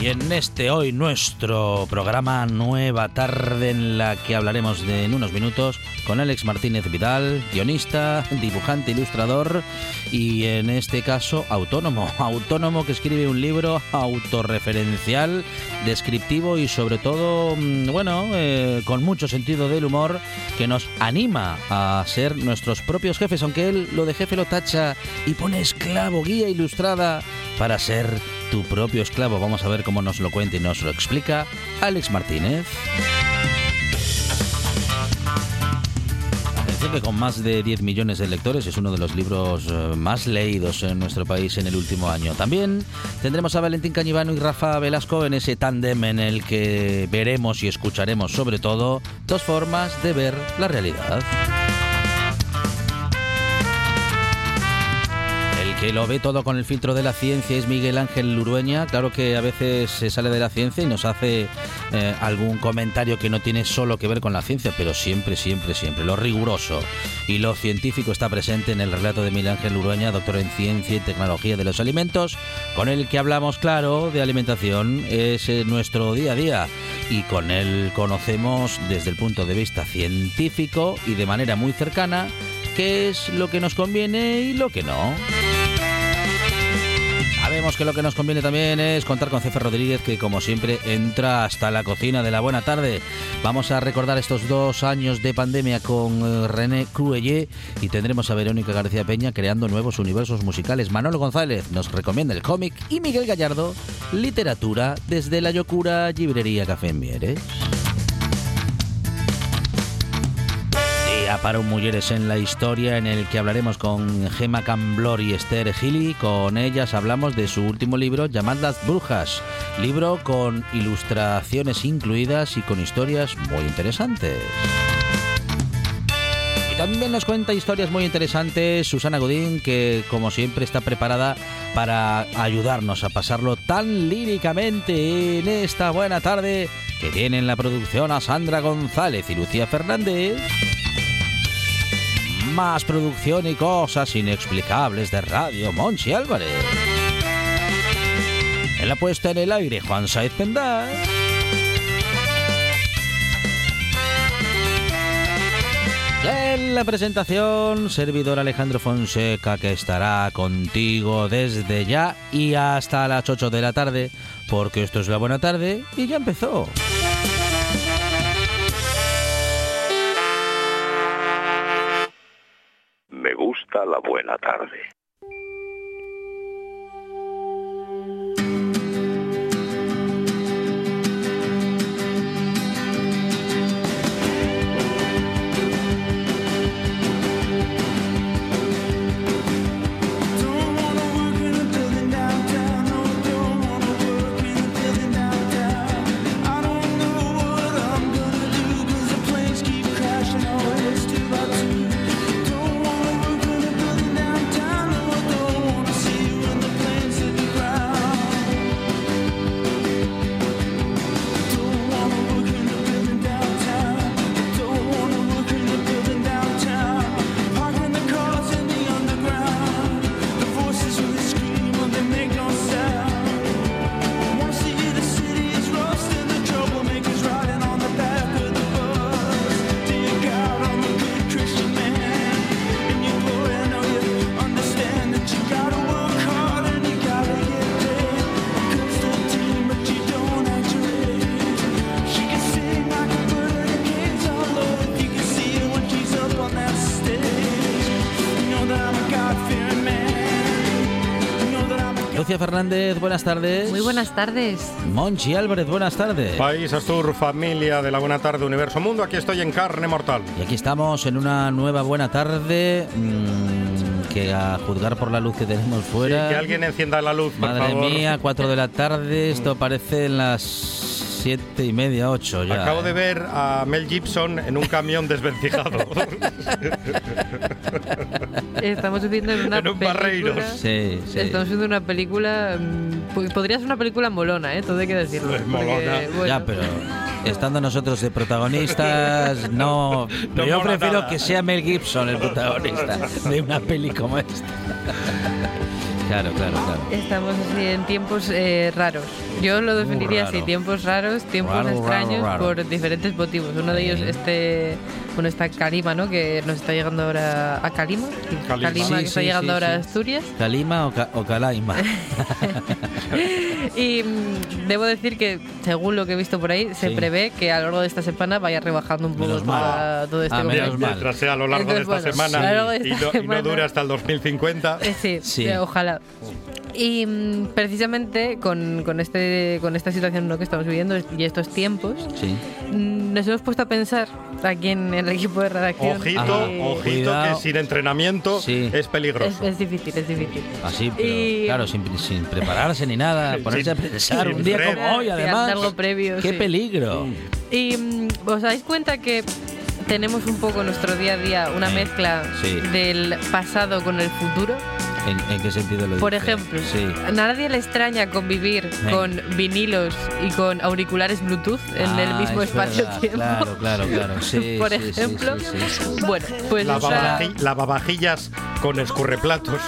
Y en este hoy nuestro programa Nueva Tarde en la que hablaremos en unos minutos con Alex Martínez Vidal, guionista, dibujante, ilustrador y en este caso autónomo, autónomo que escribe un libro autorreferencial, descriptivo y sobre todo, mm, bueno, eh, con mucho sentido del humor que nos anima a ser nuestros propios jefes, aunque él lo de jefe lo tacha y pone esclavo, guía ilustrada para ser tu propio esclavo. Vamos a ver cómo nos lo cuenta y nos lo explica Alex Martínez. Que con más de 10 millones de lectores es uno de los libros eh, más leídos en nuestro país en el último año. También tendremos a Valentín Cañivano y Rafa Velasco en ese tándem en el que veremos y escucharemos sobre todo dos formas de ver la realidad. Que lo ve todo con el filtro de la ciencia es Miguel Ángel Lurueña. Claro que a veces se sale de la ciencia y nos hace eh, algún comentario que no tiene solo que ver con la ciencia, pero siempre, siempre, siempre. Lo riguroso y lo científico está presente en el relato de Miguel Ángel Lurueña, doctor en ciencia y tecnología de los alimentos, con el que hablamos, claro, de alimentación. Es eh, nuestro día a día y con él conocemos desde el punto de vista científico y de manera muy cercana qué es lo que nos conviene y lo que no. Sabemos que lo que nos conviene también es contar con Cefe Rodríguez, que como siempre entra hasta la cocina de la buena tarde. Vamos a recordar estos dos años de pandemia con eh, René Cruelle y tendremos a Verónica García Peña creando nuevos universos musicales. Manolo González nos recomienda el cómic y Miguel Gallardo, literatura desde la Yocura Librería Café en Mieres. Un Mujeres en la Historia en el que hablaremos con Gema Camblor y Esther Gili. Con ellas hablamos de su último libro, Llamadas Brujas, libro con ilustraciones incluidas y con historias muy interesantes. Y también nos cuenta historias muy interesantes Susana Godín, que como siempre está preparada para ayudarnos a pasarlo tan líricamente en esta buena tarde que tienen la producción a Sandra González y Lucía Fernández más producción y cosas inexplicables de Radio Monchi Álvarez. En la puesta en el aire, Juan Saiz Pendar. En la presentación, servidor Alejandro Fonseca, que estará contigo desde ya y hasta las 8 de la tarde, porque esto es la buena tarde y ya empezó. Buena tarde. Lucía Fernández, buenas tardes. Muy buenas tardes. Monchi Álvarez, buenas tardes. País Astur, familia de la Buena Tarde, Universo Mundo, aquí estoy en carne mortal. Y aquí estamos en una nueva buena tarde. mmm, que a juzgar por la luz que tenemos Sí, fuera. que alguien encienda la luz, por Madre favor. mía, 4 de la tarde. Esto parece en las siete y media, 8 ya. Acabo ¿eh? de ver a Mel Gibson en un camión desvencijado. Estamos viviendo en una En un película. Barreiros. Sí, sí. Estamos viendo una película. mm, Podría ser una película molona, ¿eh? Todo hay que decirlo. Es porque, molona. bueno, Ya, pero estando nosotros de protagonistas, no. Pero yo prefiero nada. que sea Mel Gibson el protagonista de una peli como esta. Claro, claro, claro. Estamos así en tiempos eh, raros. Yo lo definiría así: tiempos raros, tiempos Raro, extraños raro. por diferentes motivos. Uno de ellos, Sí. este. Bueno, está Calima, ¿no? Que nos está llegando ahora a Calima. Calima. Calima, Sí, que está sí, llegando sí, ahora sí. a Asturias. ¿Calima o, ca- o Calaima? Y mm, debo decir que, según lo que he visto por ahí, se Sí. prevé que a lo largo de esta semana vaya rebajando un poco todo este Ah, menos. Mientras sea a lo largo de esta bueno, semana y, no, y no semana. dure hasta el 2050. Eh, sí, Sí. eh, ojalá. Y mm, precisamente con, con, este, con esta situación ¿no? que estamos viviendo y estos tiempos, Sí. mm, nos hemos puesto a pensar aquí en el equipo de redacción. Ojito, que ojito, Cuidado. que sin entrenamiento Sí. es peligroso. es, es difícil, es difícil. Así, pero Y- claro, sin, sin prepararse ni nada, ponerse a pensar un día como hoy, Sí, además. algo previo, ¡Qué sí. peligro! Y mm, os dais cuenta que tenemos un poco en nuestro día a día una Sí, mezcla sí. del pasado con el futuro. ¿En, en qué sentido lo Por ejemplo, Sí. a nadie le extraña convivir con vinilos y con auriculares Bluetooth en el Ah, mismo es espacio-tiempo. Claro, claro, claro. Sí, Por sí, ejemplo, sí, sí, sí. Bueno, pues lavavajillas con escurreplatos.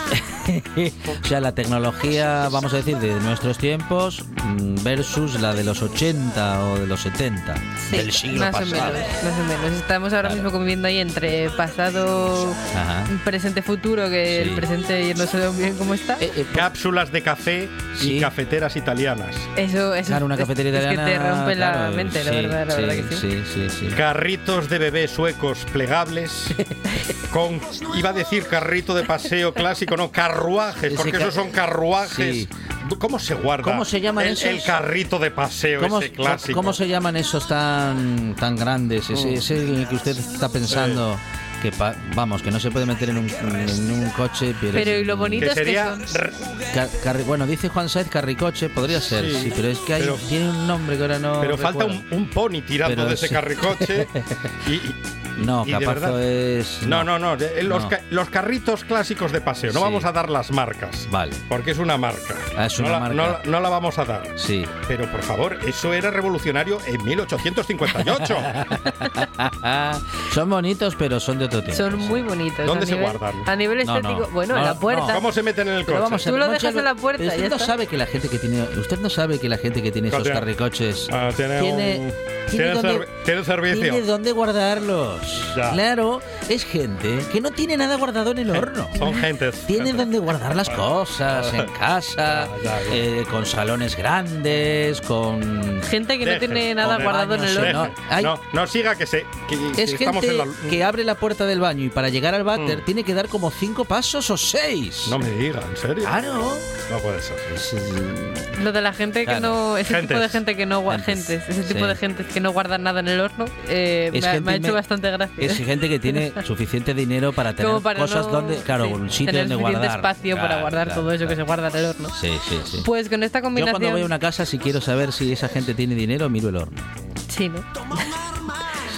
o sea, la tecnología, vamos a decir, de nuestros tiempos mm, versus la de los 80 o de los 70 sí, del siglo más pasado. o menos, más o menos. Estamos ahora Claro. mismo conviviendo ahí entre pasado, Ajá. presente, futuro, que Sí. el presente no sé bien cómo está. Eh, eh, Cápsulas de café Sí. y cafeteras italianas. Eso, eso claro, una es- cafetería es, italiana. que te rompe la mente, la sí, verdad, la sí, verdad que sí. Sí, sí, sí. Carritos de bebé suecos plegables. con, iba a decir carrito de paseo clásico, no, carruajes, porque esos son carruajes. Sí. ¿Cómo se guarda? ¿Cómo se llaman el, esos? El carrito de paseo, ¿Cómo, ese clásico. cómo se llaman esos tan, tan grandes? Ese, ese en el que usted está pensando que, pa- vamos, que no se puede meter en un, en un coche. Pero, y lo bonito Que es que sería son- bueno, dice Juan Saez carricoche, podría ser, sí, Sí, pero es que hay, pero- tiene un nombre que ahora no. Pero falta un, un pony tirando Pero de ese sí. carricoche. y, y- No, Capazo verdad- es. No, no, no. Los, No. ca- los carritos clásicos de paseo. No Sí. vamos a dar las marcas. Vale, Porque es una marca. Ah, es no, una la, marca. no la- no la vamos a dar. sí. Pero por favor, eso era revolucionario en 1858. son bonitos, pero son de son muy bonitos. ¿Dónde a se nivel- guardan? A nivel No, estético, no. bueno, en la puerta. no. ¿Cómo se meten en el Pero coche? vamos Tú lo dejas en la puerta, Usted ya no está. sabe que la gente que tiene. Usted no sabe que la gente que tiene esos carricoches. Ah, tiene tiene. un- tiene tiene dónde- servi- tiene servicio. Tiene dónde guardarlos. Ya. Claro, es gente que no tiene nada guardado en el horno. Son gentes. Tiene gente. donde guardar las cosas, en casa, Ya, ya, ya. eh, con salones grandes, con... Gente que no Deje, tiene nada guardado en el horno. no, hay- No, no siga que se. que- que Es estamos gente en la- que abre la puerta del baño y para llegar al váter Mm. tiene que dar como cinco pasos o seis. No me diga, ¿en serio? Claro. No puede ser. Eh, Lo de la gente que Claro. no. Ese tipo de Gentes. gente que no Gentes. gentes, ese tipo Sí. de gente que no guardan nada en el horno, eh, Es me, ha- gente me ha hecho bastante gracia. es gente que tiene suficiente dinero para tener para cosas no- donde, claro, sí, un sitio tener donde guardar. espacio para guardar claro, todo eso que se guarda en el horno. Sí, sí, sí. Pues con esta Yo combinación. cuando voy a una casa si quiero saber si esa gente tiene dinero miro el horno. Sí, ¿no?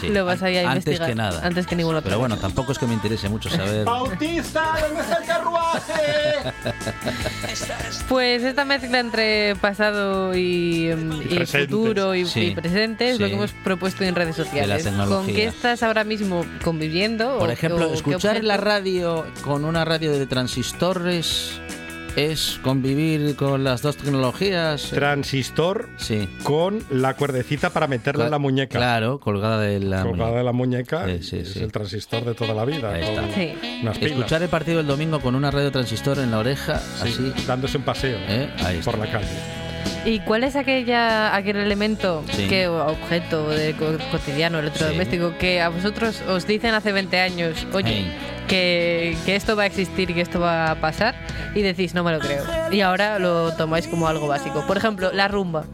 Sí, Lo vas ahí a Antes investigar. que nada. Antes que ninguna otra Pero bueno, tampoco es que me interese mucho saber. ¡Bautista! ¿Dónde está el carruaje? Pues esta mezcla entre pasado y, mm, y futuro y, Sí, y presente es lo que hemos propuesto en redes sociales. tecnología. ¿Con qué estás ahora mismo conviviendo? Por o- ejemplo, o escuchar la radio con una radio de transistores es convivir con las dos tecnologías. Transistor Sí. con la cuerdecita para meterla en la muñeca. Claro, colgada de la Colgada muñeca. de la muñeca. Sí, sí, es sí. el transistor de toda la vida. Ahí con está. Sí. Unas pilas. Escuchar el partido del domingo con una radio transistor en la oreja, Sí, así. dándose un paseo ¿eh? Ahí está. por la calle. ¿Y cuál es aquella, aquel elemento, Sí. que objeto de co- cotidiano, electrodoméstico, que a vosotros os dicen hace 20 años, oye, Hey. Que, esto va a existir y que esto va a pasar y decís, no me lo creo. Y ahora lo tomáis como algo básico. Por ejemplo, la rumba.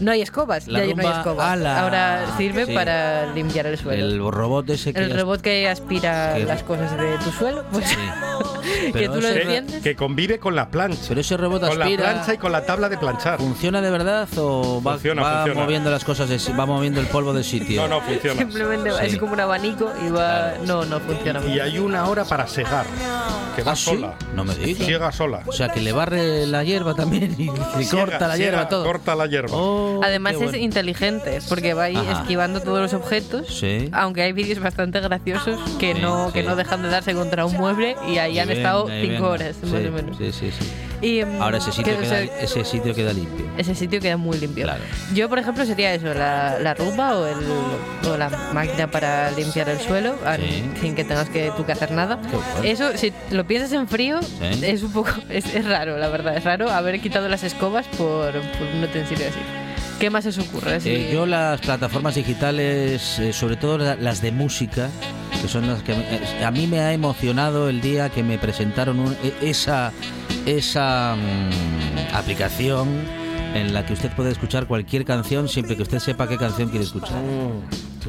No hay escobas, La ya no hay escobas. ala. Ahora sirve Sí. para limpiar el suelo. El robot ese que... El robot que aspira que- las cosas de tu suelo, pues Sí. que tú lo convive con la plancha. Pero ese robot Con la aspira... plancha y con la tabla de planchar. ¿Funciona de verdad o va, Funciona, va funciona. moviendo las cosas, de va moviendo el polvo del sitio? No, no funciona. Simplemente Sí. es como un abanico y va. No, no funciona. Y hay una hora para segar, que va ¿Ah, sí? sola. No me digas. Siega sola. O sea, que le barre la hierba también y, y Siega, corta la siega, hierba todo. Corta la hierba. Oh, Además es bueno. inteligente porque va ahí Ajá. esquivando todos los objetos. Sí. Aunque hay vídeos bastante graciosos que Sí, no que no dejan de darse contra un mueble y ahí han estado y cinco horas más o menos. Sí, sí, sí. Y, mm, Ahora ese sitio, que, o queda, sea, ese sitio queda limpio. ese sitio queda muy limpio. Claro. Yo, por ejemplo, sería eso, la, la rumba o, el, o la máquina para limpiar el suelo Sí. sin que tengas que tú que hacer nada. Eso, si lo piensas en frío, Sí. es un poco, es, es raro, la verdad, es raro haber quitado las escobas por, por un utensilio así. ¿Qué más os ocurre? Así- Eh, yo las plataformas digitales, eh, sobre todo la- las de música, que son las que eh, a mí me ha emocionado el día que me presentaron un- e- esa esa mm, aplicación en la que usted puede escuchar cualquier canción siempre que usted sepa qué canción quiere escuchar.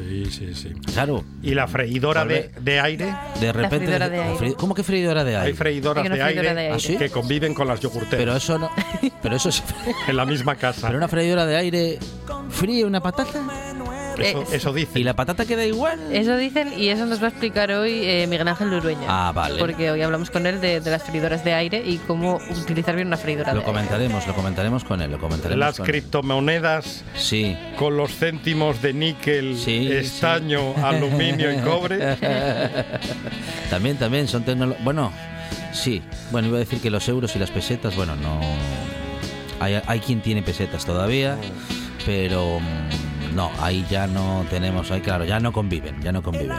Sí, sí, sí. Claro, Y la freidora de, de aire. de repente freidora de aire. fre- ¿Cómo que freidora de Hay aire? freidoras Hay de freidora aire, de aire. ¿Ah, sí? que conviven con las yogurteras Pero eso no, pero eso es en la misma casa. pero una freidora de aire fríe una patata Eso, Eh, eso dice. y la patata queda igual. Eso dicen y eso nos va a explicar hoy eh, Miguel Ángel Lurueña. Ah, vale. Porque hoy hablamos con él de, de las freidoras de aire y cómo utilizar bien una freidora Lo de aire. comentaremos, lo comentaremos con él, lo comentaremos Las con él. criptomonedas Sí. con los céntimos de níquel, Sí, estaño, aluminio y cobre. También, también son tecnologías. Bueno, sí. Bueno, iba a decir que los euros y las pesetas, bueno, no. Hay, hay quien tiene pesetas todavía, pero mm, no, ahí ya no tenemos, ahí claro, ya no conviven, ya no conviven.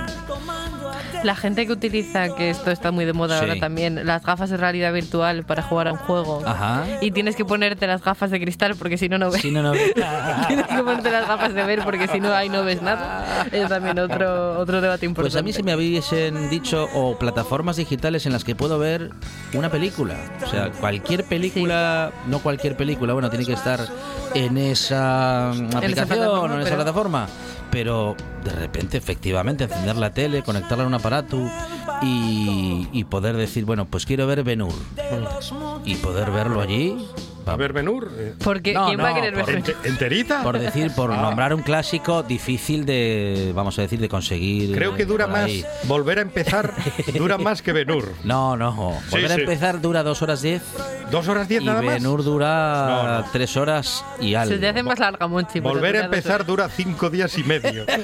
La gente que utiliza, que esto está muy de moda Sí. ahora también, las gafas de realidad virtual para jugar a un juego. Ajá. Y tienes que ponerte las gafas de cristal porque si no, no ves. Sí, no, no. tienes que ponerte las gafas de ver porque si no, ahí no ves nada. Es también otro, otro debate importante. Pues a mí si me hubiesen dicho o plataformas digitales en las que puedo ver una película. O sea, cualquier película, no cualquier película, bueno, tiene que estar en esa aplicación o en esa plataforma. Pero de repente, efectivamente, encender la tele, conectarla a un aparato y, y poder decir, bueno, pues quiero ver Benur. Y poder verlo allí. A ver, Benur. eh, Porque No, ¿quién va a no, querer ver por- ¿Enterita? Por decir, por Ah. nombrar un clásico difícil de, vamos a decir, de conseguir. Creo que dura más, volver a empezar, dura más que Benur. No, no. Sí, Volver a sí. empezar dura dos horas diez ¿Dos horas diez y nada más? Benur dura No, no. tres horas y algo. Se te hace más larga, Monchi. pero Volver a empezar dura cinco días y medio.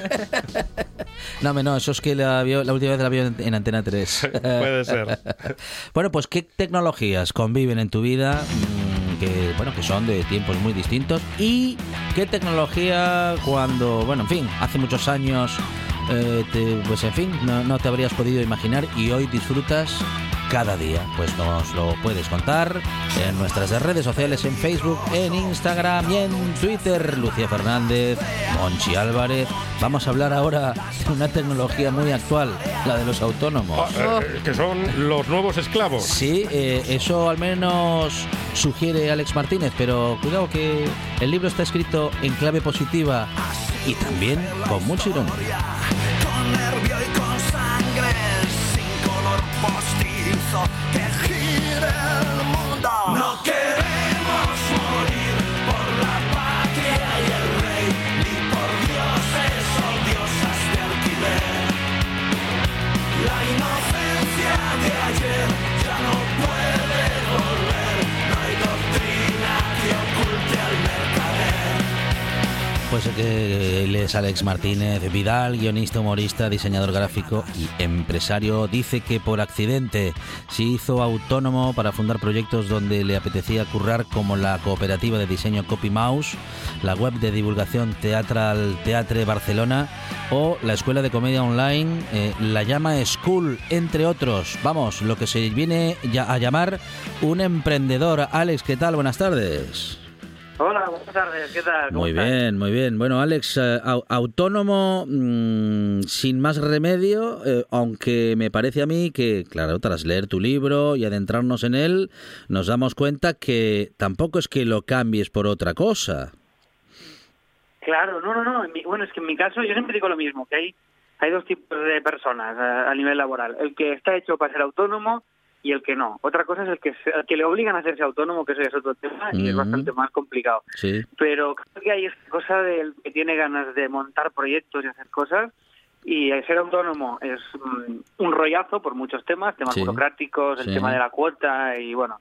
No, me- no, eso es que la, vio- la última vez la vio en, en Antena 3. Puede ser. bueno, pues ¿qué tecnologías conviven en tu vida? Que, bueno, que son de tiempos muy distintos. ¿Y qué tecnología cuando, bueno, en fin, hace muchos años, eh, te- pues en fin, no te habrías podido imaginar y hoy disfrutas cada día? Pues nos lo puedes contar en nuestras redes sociales, en Facebook, en Instagram y en Twitter. Lucía Fernández, Monchi Álvarez. Vamos a hablar ahora de una tecnología muy actual, la de los autónomos. Ah, eh, que son los nuevos esclavos. Sí, eh, eso al menos sugiere Alex Martínez, pero cuidado que el libro está escrito en clave positiva y también con mucha ironía. hustle. Él es Alex Martínez Vidal, guionista, humorista, diseñador gráfico y empresario. Dice que por accidente se hizo autónomo para fundar proyectos donde le apetecía currar como la cooperativa de diseño Copy Mouse, la web de divulgación Teatral Teatre Barcelona o la escuela de comedia online eh, La Llama School, entre otros. Vamos, lo que se viene a llamar un emprendedor. Alex, ¿qué tal? Buenas tardes. Hola, buenas tardes, ¿qué tal? ¿Cómo Muy estás? bien, muy bien. Bueno, Alex, eh, au- autónomo mm, sin más remedio, eh, aunque me parece a mí que, claro, tras leer tu libro y adentrarnos en él, nos damos cuenta que tampoco es que lo cambies por otra cosa. Claro, no, no, no. mi- bueno, es que en mi caso yo siempre digo lo mismo, que hay, hay dos tipos de personas a, a nivel laboral. El que está hecho para ser autónomo y el que no. Otra cosa es el que, el que le obligan a hacerse autónomo, que eso ya es otro tema y es bastante más complicado. Sí. Pero creo que hay esta cosa del que tiene ganas de montar proyectos y hacer cosas. Y el ser autónomo es mm, un rollazo por muchos temas, temas Sí. burocráticos, el Sí. tema de la cuota y bueno,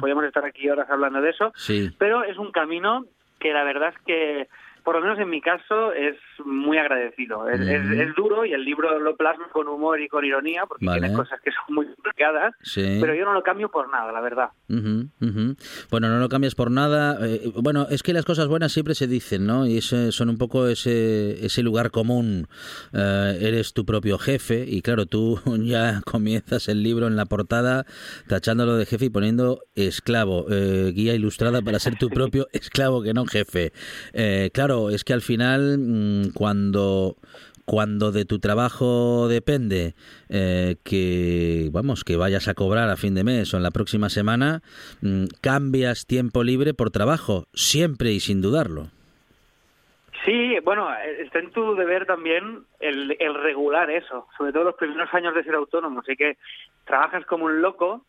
podríamos estar aquí horas hablando de eso. Sí. Pero es un camino que la verdad es que, por lo menos en mi caso, es muy agradecido. Es, es- es duro y el libro lo plasma con humor y con ironía, porque Vale. tiene cosas que son muy complicadas, Sí. pero yo no lo cambio por nada, la verdad. Bueno, no lo cambias por nada. Eh, bueno, es que las cosas buenas siempre se dicen, ¿no? Y ese- son un poco ese, ese lugar común. Eh, eres tu propio jefe y claro, tú ya comienzas el libro en la portada tachándolo de jefe y poniendo esclavo, eh, guía ilustrada para ser tu propio esclavo que no jefe. Eh, claro, es que al final mm, cuando cuando de tu trabajo depende eh, que vamos que vayas a cobrar a fin de mes o en la próxima semana mm, cambias tiempo libre por trabajo siempre y sin dudarlo Sí, bueno, eh, está en tu deber también el, el regular eso, sobre todo los primeros años de ser autónomo. Así que trabajas como un loco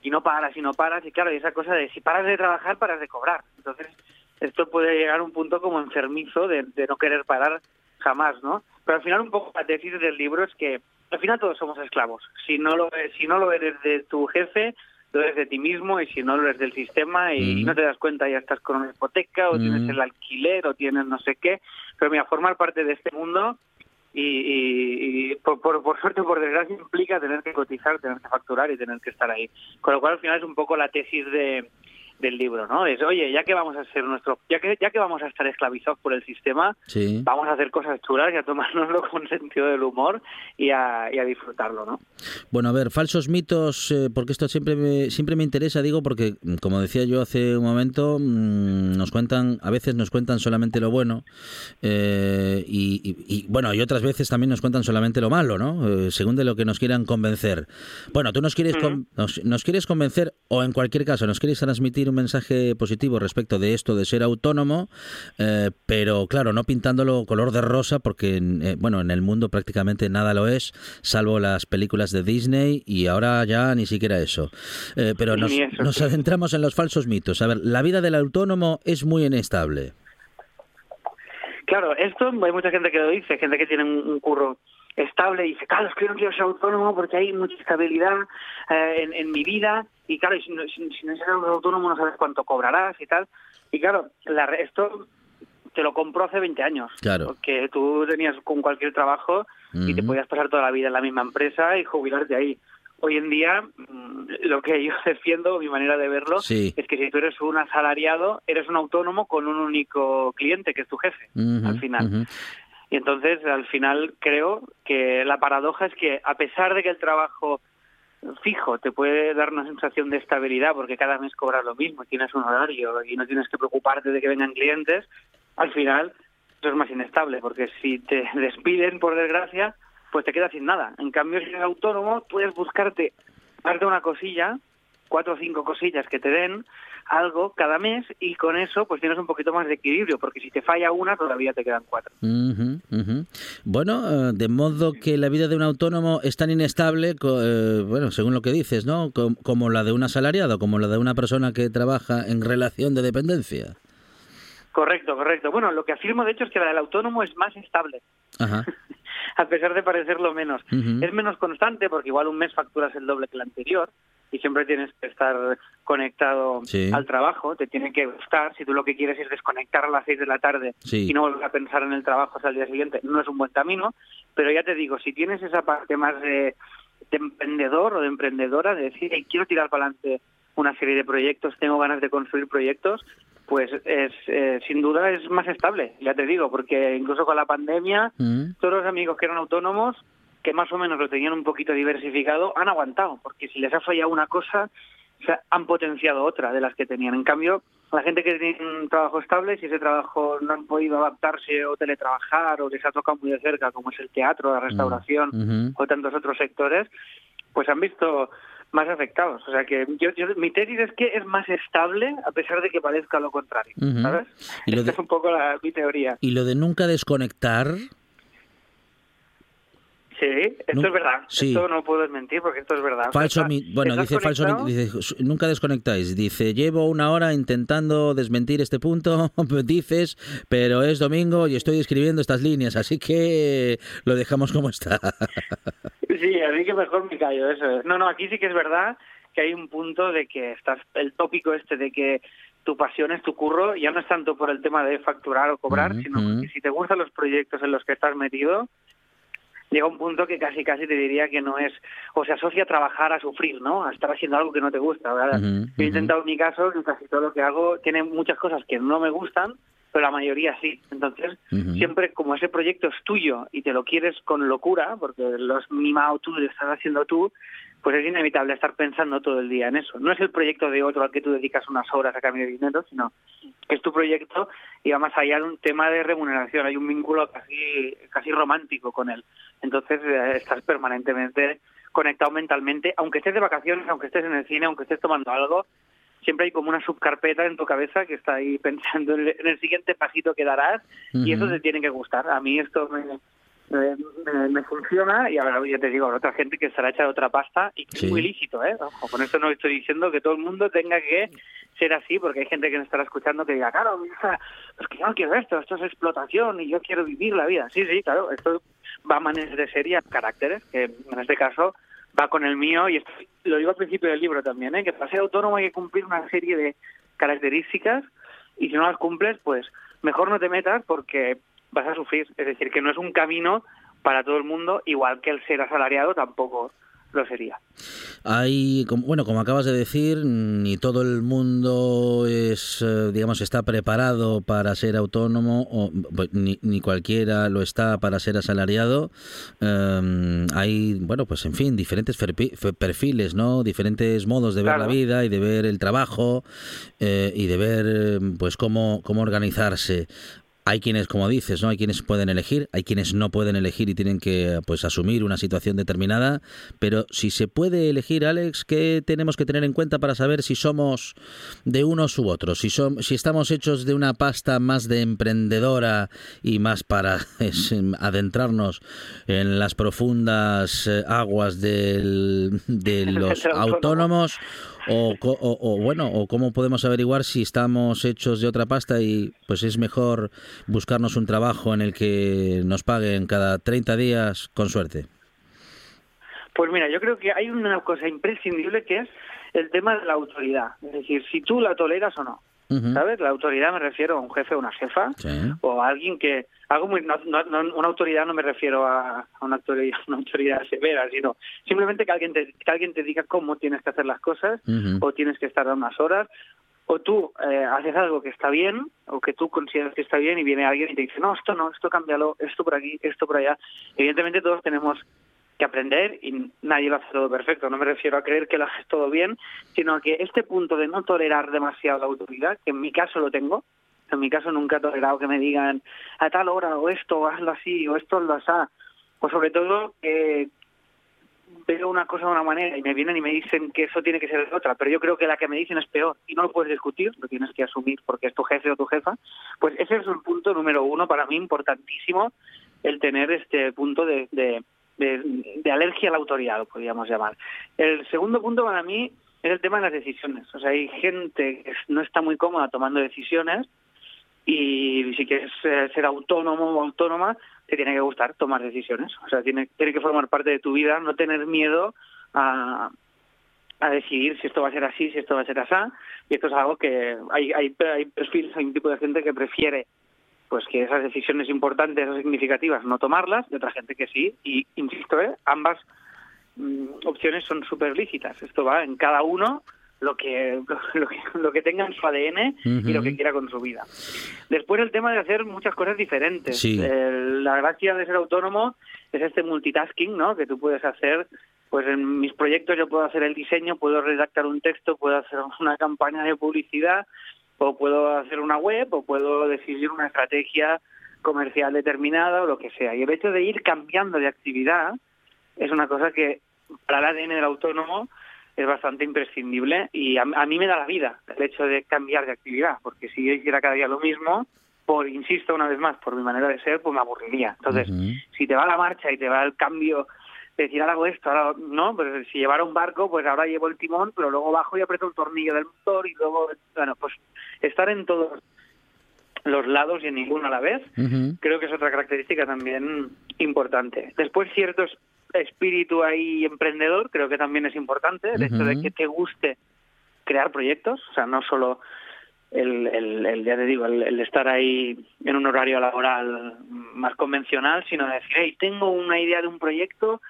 y no paras y no paras. Y claro, y esa cosa de si paras de trabajar, paras de cobrar. Entonces, esto puede llegar a un punto como enfermizo de, de no querer parar jamás, ¿no? Pero al final un poco la tesis del libro es que al final todos somos esclavos. Si no lo, si no lo eres de tu jefe, lo eres de ti mismo y si no lo eres del sistema y Mm. no te das cuenta ya estás con una hipoteca o Mm. tienes el alquiler o tienes no sé qué. Pero mira, formar parte de este mundo y, y- y por, por, por suerte o por desgracia implica tener que cotizar, tener que facturar y tener que estar ahí. Con lo cual al final es un poco la tesis de del libro, ¿no? Es, oye, ya que vamos a ser nuestro, ya que ya que vamos a estar esclavizados por el sistema, sí vamos a hacer cosas chulas y a tomárnoslo con sentido del humor y a, y a disfrutarlo, ¿no? Bueno, a ver, falsos mitos, eh, porque esto siempre me, siempre me interesa, digo, porque, mm, como decía yo hace un momento, mm, nos cuentan, a veces nos cuentan solamente lo bueno, eh, y, y- y, bueno, y otras veces también nos cuentan solamente lo malo, ¿no? Eh, según de lo que nos quieran convencer. Bueno, tú nos quieres, con- nos, nos quieres convencer, o en cualquier caso, nos quieres transmitir un mensaje positivo respecto de esto de ser autónomo, eh, pero claro, no pintándolo color de rosa, porque, eh, bueno, en el mundo prácticamente nada lo es, salvo las películas de Disney y ahora ya ni siquiera eso. Eh, pero nos, eso, nos sí. adentramos en los falsos mitos. A ver, la vida del autónomo es muy inestable. Claro, esto hay mucha gente que lo dice, gente que tiene un, curro estable y dice, claro, es que yo no quiero ser autónomo porque hay mucha estabilidad eh, en, en mi vida y claro, si no, si, si no eres autónomo no sabes cuánto cobrarás y tal. Y claro, la, esto te lo compró hace 20 años. Claro. Porque tú tenías con cualquier trabajo y te podías pasar toda la vida en la misma empresa y jubilarte ahí. Hoy en día, mm, lo que yo defiendo, mi manera de verlo, Sí. es que si tú eres un asalariado, eres un autónomo con un único cliente, que es tu jefe, al final. Y entonces, al final, creo que la paradoja es que, a pesar de que el trabajo fijo te puede dar una sensación de estabilidad, porque cada mes cobras lo mismo, tienes un horario y no tienes que preocuparte de que vengan clientes, al final eso es más inestable, porque si te despiden, por desgracia, pues te quedas sin nada. En cambio, si eres autónomo, puedes buscarte, darte una cosilla, cuatro o cinco cosillas que te den algo cada mes y con eso pues tienes un poquito más de equilibrio, porque si te falla una, todavía te quedan cuatro. Bueno, eh, de modo que la vida de un autónomo es tan inestable, co- eh, bueno, según lo que dices, ¿no? Com- Como la de un asalariado, como la de una persona que trabaja en relación de dependencia. Correcto, correcto. Bueno, lo que afirmo de hecho es que la del autónomo es más estable, Ajá. a pesar de parecerlo menos. Es menos constante porque igual un mes facturas el doble que el anterior y siempre tienes que estar conectado Sí. al trabajo, te tiene que gustar. Si tú lo que quieres es desconectar a las seis de la tarde Sí. y no volver a pensar en el trabajo hasta el día siguiente, no es un buen camino. Pero ya te digo, si tienes esa parte más de, de emprendedor o de emprendedora, de decir, "Hey, quiero tirar para adelante una serie de proyectos, tengo ganas de construir proyectos, pues es eh, sin duda es más estable, ya te digo, porque incluso con la pandemia, Mm. todos los amigos que eran autónomos, que más o menos lo tenían un poquito diversificado, han aguantado, porque si les ha fallado una cosa, se han potenciado otra de las que tenían. En cambio, la gente que tiene un trabajo estable, si ese trabajo no han podido adaptarse o teletrabajar o les ha tocado muy de cerca, como es el teatro, la restauración Ujú. o tantos otros sectores, pues han visto más afectados. O sea que yo, yo- mi tesis es que es más estable a pesar de que parezca lo contrario. ¿sabes? Y lo Esta de- es un poco la, mi teoría. Y lo de nunca desconectar, Sí, esto es verdad. sí. Esto no puedo desmentir porque esto es verdad. O sea, falso, bueno, dice falso, conectado- dice, nunca desconectáis. Dice, llevo una hora intentando desmentir este punto, dices, pero es domingo y estoy escribiendo estas líneas, así que lo dejamos como está. Sí, así que mejor me callo, eso es. No, no, aquí sí que es verdad que hay un punto de que estás, el tópico este de que tu pasión es tu curro, ya no es tanto por el tema de facturar o cobrar, sino que si te gustan los proyectos en los que estás metido, llega un punto que casi casi te diría que no es, o se asocia a trabajar a sufrir, ¿no? A estar haciendo algo que no te gusta. he intentado en mi caso, que casi todo lo que hago tiene muchas cosas que no me gustan, pero la mayoría sí. Entonces, siempre como ese proyecto es tuyo y te lo quieres con locura, porque lo has mimado tú, lo estás haciendo tú, pues es inevitable estar pensando todo el día en eso. No es el proyecto de otro al que tú dedicas unas horas a cambio de dinero, sino que es tu proyecto y va más allá de un tema de remuneración. Hay un vínculo casi, casi romántico con él. Entonces eh, estás permanentemente conectado mentalmente, aunque estés de vacaciones, aunque estés en el cine, aunque estés tomando algo, siempre hay como una subcarpeta en tu cabeza que está ahí pensando en el, en el siguiente pasito que darás y eso te tiene que gustar. A mí esto me, me, me- me funciona y ahora ya te digo, habrá otra gente que estará hecha de otra pasta y que Sí. es muy lícito, ¿eh? Ojo, con esto no estoy diciendo que todo el mundo tenga que ser así, porque hay gente que me estará escuchando que diga, claro, mira, es que yo no quiero esto, esto es explotación y yo quiero vivir la vida. Sí, sí, claro, esto va a maneras de ser y a caracteres, que en este caso va con el mío y esto, lo digo al principio del libro también, ¿eh? que para ser autónomo hay que cumplir una serie de características y si no las cumples, pues mejor no te metas porque vas a sufrir. Es decir, que no es un camino para todo el mundo, igual que el ser asalariado tampoco lo sería. Hay, bueno, como acabas de decir, ni todo el mundo es, eh, digamos, está preparado para ser autónomo, o, pues, ni, ni cualquiera lo está para ser asalariado. Eh, hay, bueno, pues en fin, diferentes perfiles, ¿no? Diferentes modos de ver Claro. la vida y de ver el trabajo eh, y de ver, pues, cómo, cómo organizarse. Hay quienes, como dices, ¿no? Hay quienes pueden elegir, hay quienes no pueden elegir y tienen que pues asumir una situación determinada, pero si se puede elegir, Alex, ¿qué tenemos que tener en cuenta para saber si somos de unos u otros? Si som- si estamos hechos de una pasta más de emprendedora y más para es, adentrarnos en las profundas eh, aguas del- de los autónomos o, bueno o cómo podemos averiguar si estamos hechos de otra pasta y pues es mejor buscarnos un trabajo en el que nos paguen cada 30 días con suerte Pues mira, yo creo que hay una cosa imprescindible que es el tema de la autoridad. Es decir, si tú la toleras o no. ¿Sabes? La autoridad me refiero a un jefe o una jefa Sí. o a alguien que algo muy no, no- no- una autoridad no me refiero a, a una autoridad una autoridad severa sino simplemente que alguien te que alguien te diga cómo tienes que hacer las cosas o tienes que estar a unas horas o tú eh, haces algo que está bien o que tú consideras que está bien y viene alguien y te dice no esto no esto cámbialo esto por aquí esto por allá evidentemente todos tenemos que aprender y nadie lo hace todo perfecto. No me refiero a creer que lo haces todo bien, sino a que este punto de no tolerar demasiado la autoridad, que en mi caso lo tengo, en mi caso nunca he tolerado que me digan a tal hora o esto, hazlo así o esto hazlo así, o sobre todo que veo una cosa de una manera y me vienen y me dicen que eso tiene que ser de otra, pero yo creo que la que me dicen es peor y no lo puedes discutir, lo tienes que asumir porque es tu jefe o tu jefa, pues ese es un punto número uno para mí importantísimo, el tener este punto de, de- alergia a la autoridad, lo podríamos llamar. El segundo punto para mí es el tema de las decisiones. O sea, hay gente que no está muy cómoda tomando decisiones y si quieres eh, ser autónomo o autónoma, te tiene que gustar tomar decisiones. O sea, tiene, tiene que formar parte de tu vida, no tener miedo a, a decidir si esto va a ser así, si esto va a ser así. Y esto es algo que hay, hay, hay perfiles, hay un tipo de gente que prefiere pues que esas decisiones importantes o significativas no tomarlas, y otra gente que sí. Y insisto, ¿eh? ambas mm, opciones son súper lícitas. Esto va en cada uno lo que, lo, que, lo que tenga en su ADN y lo que quiera con su vida. Después el tema de hacer muchas cosas diferentes. Sí. Eh, la gracia de ser autónomo es este multitasking, ¿no? Que tú puedes hacer pues en mis proyectos yo puedo hacer el diseño, puedo redactar un texto, puedo hacer una campaña de publicidad, o puedo hacer una web, o puedo decidir una estrategia comercial determinada o lo que sea. Y el hecho de ir cambiando de actividad es una cosa que para el ADN del autónomo es bastante imprescindible y a, a mí me da la vida el hecho de cambiar de actividad, porque si yo hiciera cada día lo mismo, por, insisto una vez más, por mi manera de ser, pues me aburriría. Entonces, si te va la marcha y te va el cambio decir ahora hago esto, ahora no, pues si llevara un barco, pues ahora llevo el timón, pero luego bajo y aprieto un tornillo del motor y luego, bueno, pues estar en todos los lados y en ninguno a la vez, creo que es otra característica también importante. Después cierto es- espíritu ahí emprendedor, creo que también es importante, el hecho de que te guste crear proyectos, o sea, no solo el, el, el ya te digo, el, el estar ahí en un horario laboral más convencional, sino decir, hey, tengo una idea de un proyecto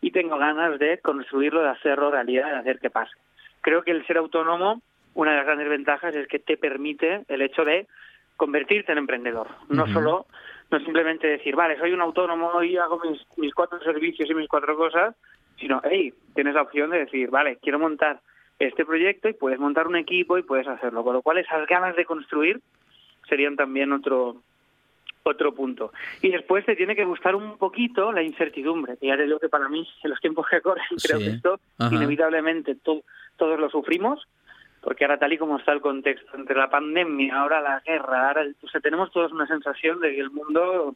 y tengo ganas de construirlo, de hacerlo realidad, de hacer que pase. Creo que el ser autónomo, una de las grandes ventajas es que te permite el hecho de convertirte en emprendedor. No Ujú. solo, no simplemente decir, vale, soy un autónomo y hago mis, mis cuatro servicios y mis cuatro cosas, sino, hey, tienes la opción de decir, vale, quiero montar este proyecto y puedes montar un equipo y puedes hacerlo. Con lo cual, esas ganas de construir serían también otro otro punto. Y después te tiene que gustar un poquito la incertidumbre, que ya te digo que para mí, en los tiempos que corren, creo Sí. que esto Ajá. inevitablemente to- todos lo sufrimos, porque ahora tal y como está el contexto, entre la pandemia, ahora la guerra, ahora, o sea, tenemos todos una sensación de que el mundo,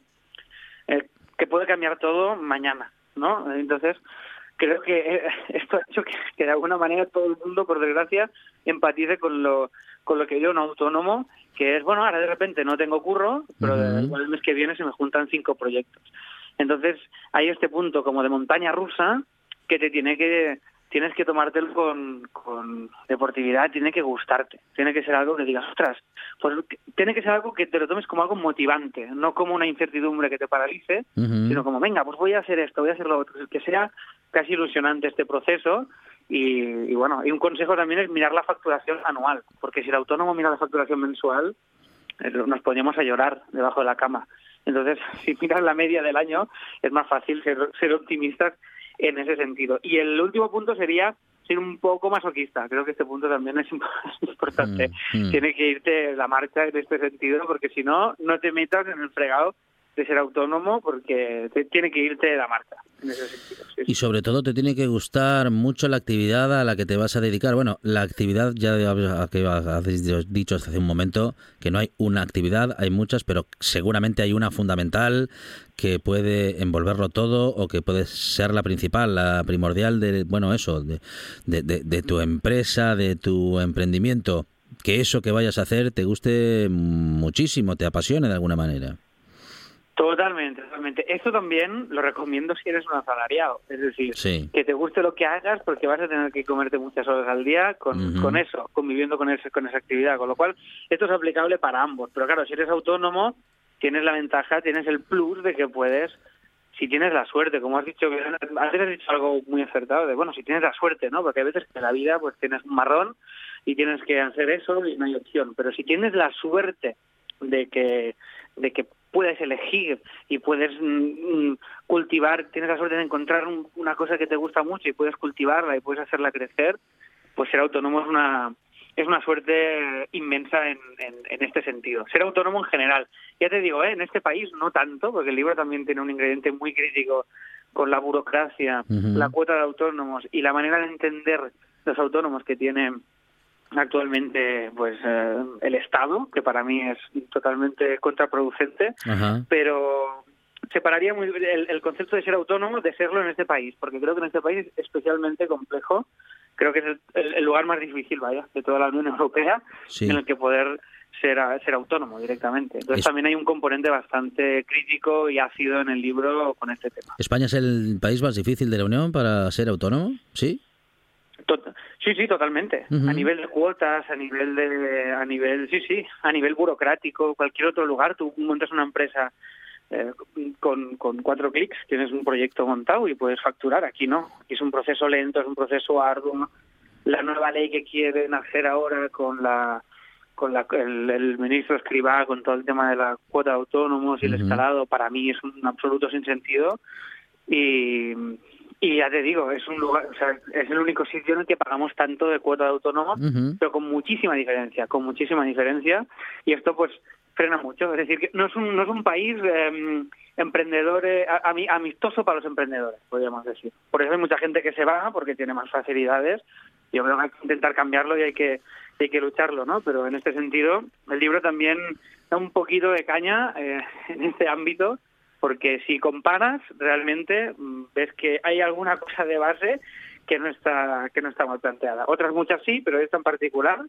eh, que puede cambiar todo mañana, ¿no? Entonces, creo que eh, esto ha hecho que, que de alguna manera todo el mundo, por desgracia, empatice con lo con lo que yo, un autónomo, que es, bueno, ahora de repente no tengo curro, pero igual el mes que viene se me juntan cinco proyectos. Entonces, hay este punto como de montaña rusa que te tiene que tienes que tomártelo con, con deportividad, tiene que gustarte, tiene que ser algo que digas, ostras, pues tiene que ser algo que te lo tomes como algo motivante, no como una incertidumbre que te paralice, sino como, venga, pues voy a hacer esto, voy a hacer lo otro, que sea casi ilusionante este proceso. Y, y bueno, y un consejo también es mirar la facturación anual, porque si el autónomo mira la facturación mensual, eh, nos poníamos a llorar debajo de la cama. Entonces, si miras la media del año, es más fácil ser, ser optimistas en ese sentido. Y el último punto sería ser un poco masoquista. Creo que este punto también es importante. Mm, mm. Tiene que irte la marcha en este sentido, porque si no, no te metas en el fregado de ser autónomo, porque te- tiene que irte la marcha en ese sentido. sí. Y sobre todo te tiene que gustar mucho la actividad a la que te vas a dedicar. Bueno, la actividad, ya que habéis dicho hace un momento, que no hay una actividad, hay muchas, pero seguramente hay una fundamental que puede envolverlo todo o que puede ser la principal, la primordial de, bueno, eso, de, de, de- de tu empresa, de tu emprendimiento. Que eso que vayas a hacer te guste muchísimo, te apasione de alguna manera. Totalmente, totalmente. Esto también lo recomiendo si eres un asalariado. Es decir, Sí. que te guste lo que hagas porque vas a tener que comerte muchas horas al día con, con eso, conviviendo con, ese, con esa actividad. Con lo cual, esto es aplicable para ambos. Pero claro, si eres autónomo, tienes la ventaja, tienes el plus de que puedes, si tienes la suerte, como has dicho, antes has dicho algo muy acertado, de bueno, si tienes la suerte, ¿no? Porque hay veces que en la vida pues tienes un marrón y tienes que hacer eso y no hay opción. Pero si tienes la suerte de que de que puedes elegir y puedes mm, mm, cultivar, tienes la suerte de encontrar un- una cosa que te gusta mucho y puedes cultivarla y puedes hacerla crecer, pues ser autónomo es una es una suerte inmensa en, en, en este sentido. Ser autónomo en general. Ya te digo, ¿eh? en este país no tanto, porque el libro también tiene un ingrediente muy crítico con la burocracia, la cuota de autónomos y la manera de entender los autónomos que tienen actualmente pues eh, el Estado, que para mí es totalmente contraproducente, Ajá. pero separaría muy el, el concepto de ser autónomo de serlo en este país, porque creo que en este país es especialmente complejo, creo que es el, el- el lugar más difícil, vaya, de toda la Unión Europea Sí. en el que poder ser, a- ser autónomo directamente. Entonces Es- también hay un componente bastante crítico y ácido en el libro con este tema. ¿España es el país más difícil de la Unión para ser autónomo? ¿Sí? Sí, sí, totalmente. A nivel de cuotas, a nivel de, a nivel, sí, sí, a nivel burocrático, cualquier otro lugar, tú montas una empresa eh, con, con cuatro clics, tienes un proyecto montado y puedes facturar. Aquí no, aquí es un proceso lento, es un proceso arduo. La nueva ley que quieren hacer ahora con la con la, el, el ministro Escribá, con todo el tema de la cuota de autónomos y el escalado, para mí es un absoluto sinsentido. Y, Y ya te digo, es un lugar, o sea, es el único sitio en el que pagamos tanto de cuota de autónomo, pero con muchísima diferencia, con muchísima diferencia. Y esto pues frena mucho. Es decir, que no es un, no es un país eh, emprendedor, eh, amistoso para los emprendedores, podríamos decir. Por eso hay mucha gente que se va porque tiene más facilidades. Yo creo que hay que intentar cambiarlo y hay que, hay que lucharlo, ¿no? Pero en este sentido, el libro también da un poquito de caña eh, en este ámbito, porque si comparas, realmente mm, ves que hay alguna cosa de base que no está que no está mal planteada. Otras muchas sí, pero esta en particular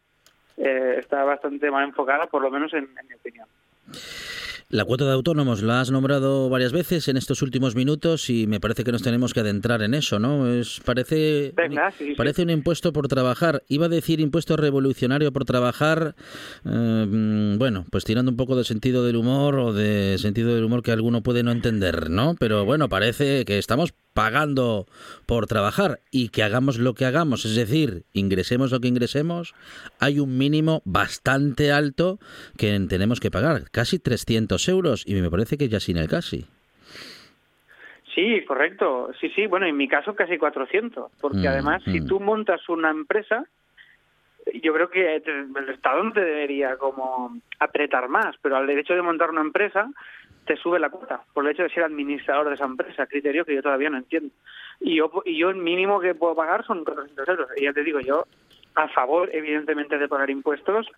eh, está bastante mal enfocada, por lo menos en, en mi opinión. La cuota de autónomos la has nombrado varias veces en estos últimos minutos y me parece que nos tenemos que adentrar en eso, ¿no? Es parece Venga, sí, sí. parece un impuesto por trabajar. Iba a decir impuesto revolucionario por trabajar, eh, bueno, pues tirando un poco de sentido del humor o de sentido del humor que alguno puede no entender, ¿no? Pero bueno, parece que estamos pagando por trabajar y que hagamos lo que hagamos, es decir, ingresemos lo que ingresemos, hay un mínimo bastante alto que tenemos que pagar, casi 300 euros, y me parece que ya sin el casi. Sí, correcto. Sí, sí, bueno, en mi caso casi 400, porque Mm, además si mm. tú montas una empresa, yo creo que el Estado no te debería como apretar más, pero al hecho de montar una empresa te sube la cuota por el hecho de ser administrador de esa empresa, criterio que yo todavía no entiendo. Y yo, y yo el mínimo que puedo pagar son 400 euros. Y ya te digo, yo a favor, evidentemente, de pagar impuestos,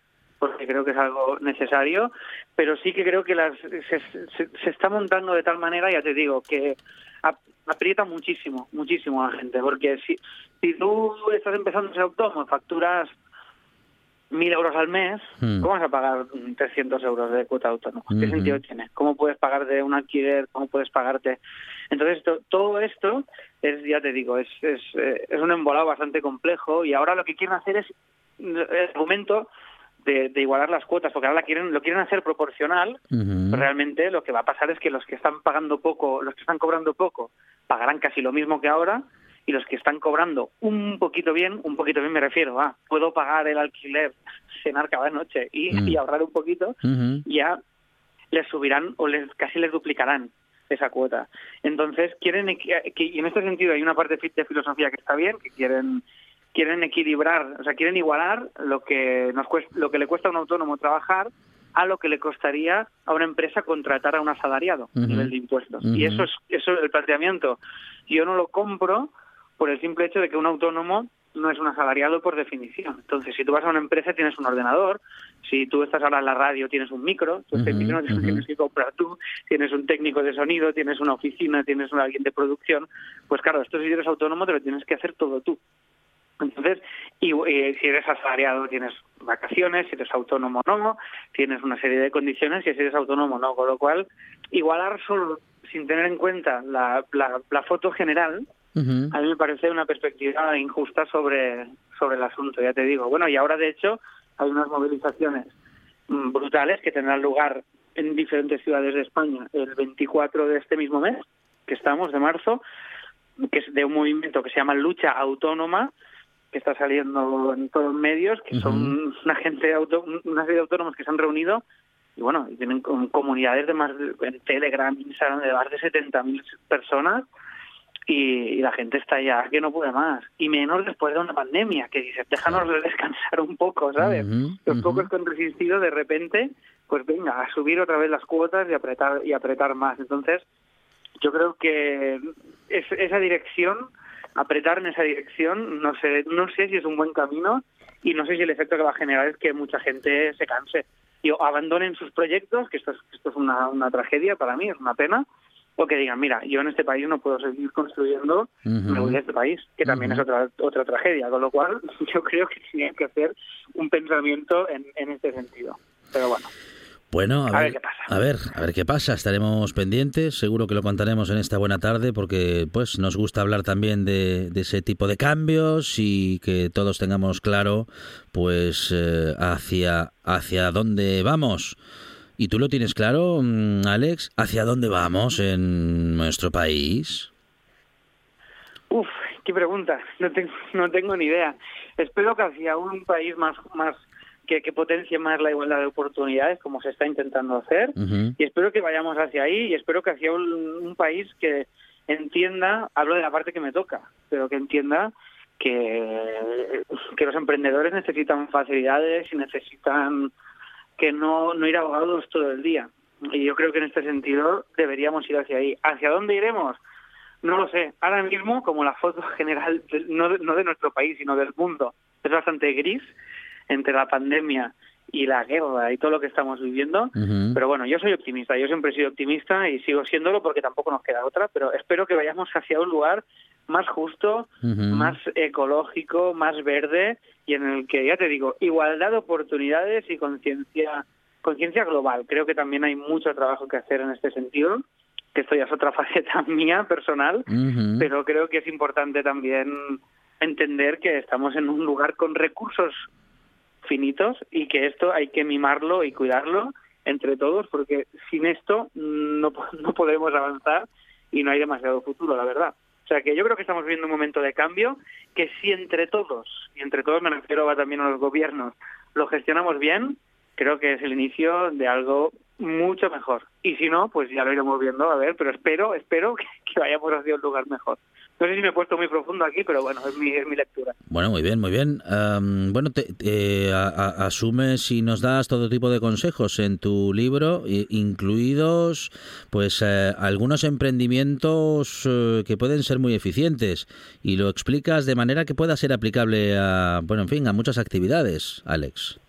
porque creo que es algo necesario, pero sí que creo que las, se, se- se está montando de tal manera, ya te digo, que ap- aprieta muchísimo, muchísimo a la gente, porque si, si tú estás empezando a ser autónomo, facturas mil euros al mes, Hmm. ¿cómo vas a pagar mm, 300 euros de cuota autónoma? ¿Qué Ujú. sentido tiene? ¿Cómo puedes pagar de un alquiler? ¿Cómo puedes pagarte? Entonces, to- todo esto es, ya te digo, es, es, eh, es un embolado bastante complejo y ahora lo que quieren hacer es el argumento de, de igualar las cuotas, porque ahora la quieren, lo quieren hacer proporcional, pero realmente lo que va a pasar es que los que están pagando poco, los que están cobrando poco, pagarán casi lo mismo que ahora, y los que están cobrando un poquito bien, un poquito bien me refiero a, puedo pagar el alquiler, cenar cada noche y, Mm. y ahorrar un poquito, ya les subirán o les casi les duplicarán esa cuota. Entonces, quieren equi- que, y en este sentido hay una parte de filosofía que está bien, que quieren quieren equilibrar, o sea, quieren igualar lo que nos cuesta, lo que le cuesta a un autónomo trabajar a lo que le costaría a una empresa contratar a un asalariado a nivel de impuestos. Y eso es eso el planteamiento. Yo no lo compro por el simple hecho de que un autónomo no es un asalariado por definición. Entonces, si tú vas a una empresa tienes un ordenador, si tú estás ahora en la radio tienes un micro, tu este Ujú, micro no tienes que comprar tú, tienes un técnico de sonido, tienes una oficina, tienes un alguien de producción, pues claro, esto si eres autónomo te lo tienes que hacer todo tú. Entonces, y, eh, si eres asalariado tienes vacaciones, si eres autónomo no, tienes una serie de condiciones y si eres autónomo no, con lo cual igualar solo sin tener en cuenta la, la, la foto general, a mí me parece una perspectiva injusta sobre, sobre el asunto, ya te digo. Bueno, y ahora de hecho hay unas movilizaciones mm, brutales que tendrán lugar en diferentes ciudades de España el 24 de este mismo mes, que estamos, de marzo, que es de un movimiento que se llama Lucha Autónoma, que está saliendo en todos los medios, que son una gente auto- una serie de autónomos que se han reunido y bueno, y tienen com- comunidades de más de- en Telegram, Instagram de más de 70.000 personas y, y la gente está ya que no puede más. Y menos después de una pandemia que dices déjanos descansar un poco sabes los pocos que han resistido de repente pues venga a subir otra vez las cuotas y apretar y apretar más. Entonces yo creo que es, esa dirección apretar en esa dirección no sé no sé si es un buen camino y no sé si el efecto que va a generar es que mucha gente se canse y o abandonen sus proyectos que esto es, esto es una, una tragedia para mí es una pena o que digan mira yo en este país no puedo seguir construyendo me voy de este país que también es otra otra tragedia con lo cual yo creo que tienen que hacer un pensamiento en, en este sentido. Pero bueno Bueno, a, A ver, ver qué pasa. A ver, a ver qué pasa. Estaremos pendientes. Seguro que lo contaremos en esta buena tarde porque pues nos gusta hablar también de, de ese tipo de cambios y que todos tengamos claro pues eh, hacia hacia dónde vamos. ¿Y tú lo tienes claro, mm, Alex? ¿Hacia dónde vamos en nuestro país? Uf, qué pregunta. No tengo, no tengo ni idea. Espero que hacia un país más, más que, que potencie más la igualdad de oportunidades, como se está intentando hacer. Y espero que vayamos hacia ahí y espero que hacia un, un país que, entienda, hablo de la parte que me toca, pero que entienda que, que los emprendedores necesitan facilidades y necesitan que no, no ir ahogados todo el día. Y yo creo que en este sentido deberíamos ir hacia ahí. ¿Hacia dónde iremos? No lo sé. Ahora mismo, como la foto general, no de, no de nuestro país, sino del mundo, es bastante gris entre la pandemia y la guerra y todo lo que estamos viviendo. Pero bueno, yo soy optimista, yo siempre he sido optimista y sigo siéndolo porque tampoco nos queda otra, pero espero que vayamos hacia un lugar más justo, más ecológico, más verde y en el que, ya te digo, igualdad de oportunidades y conciencia conciencia global. Creo que también hay mucho trabajo que hacer en este sentido, que esto ya es otra faceta mía personal, pero creo que es importante también entender que estamos en un lugar con recursos finitos y que esto hay que mimarlo y cuidarlo entre todos porque sin esto no, no podemos avanzar y no hay demasiado futuro, la verdad. O sea que yo creo que estamos viviendo un momento de cambio que si entre todos, y entre todos me refiero a también a los gobiernos, lo gestionamos bien, creo que es el inicio de algo mucho mejor. Y si no, pues ya lo iremos viendo, a ver, pero espero, espero que vayamos hacia un lugar mejor. No sé si me he puesto muy profundo aquí, pero bueno, es mi, es mi lectura. Bueno, muy bien, muy bien. Am, bueno, te, te- a- a- asumes y nos das todo tipo de consejos en tu libro, incluidos pues eh, algunos emprendimientos eh, que pueden ser muy eficientes y lo explicas de manera que pueda ser aplicable a, bueno, en fin, a muchas actividades, Alex.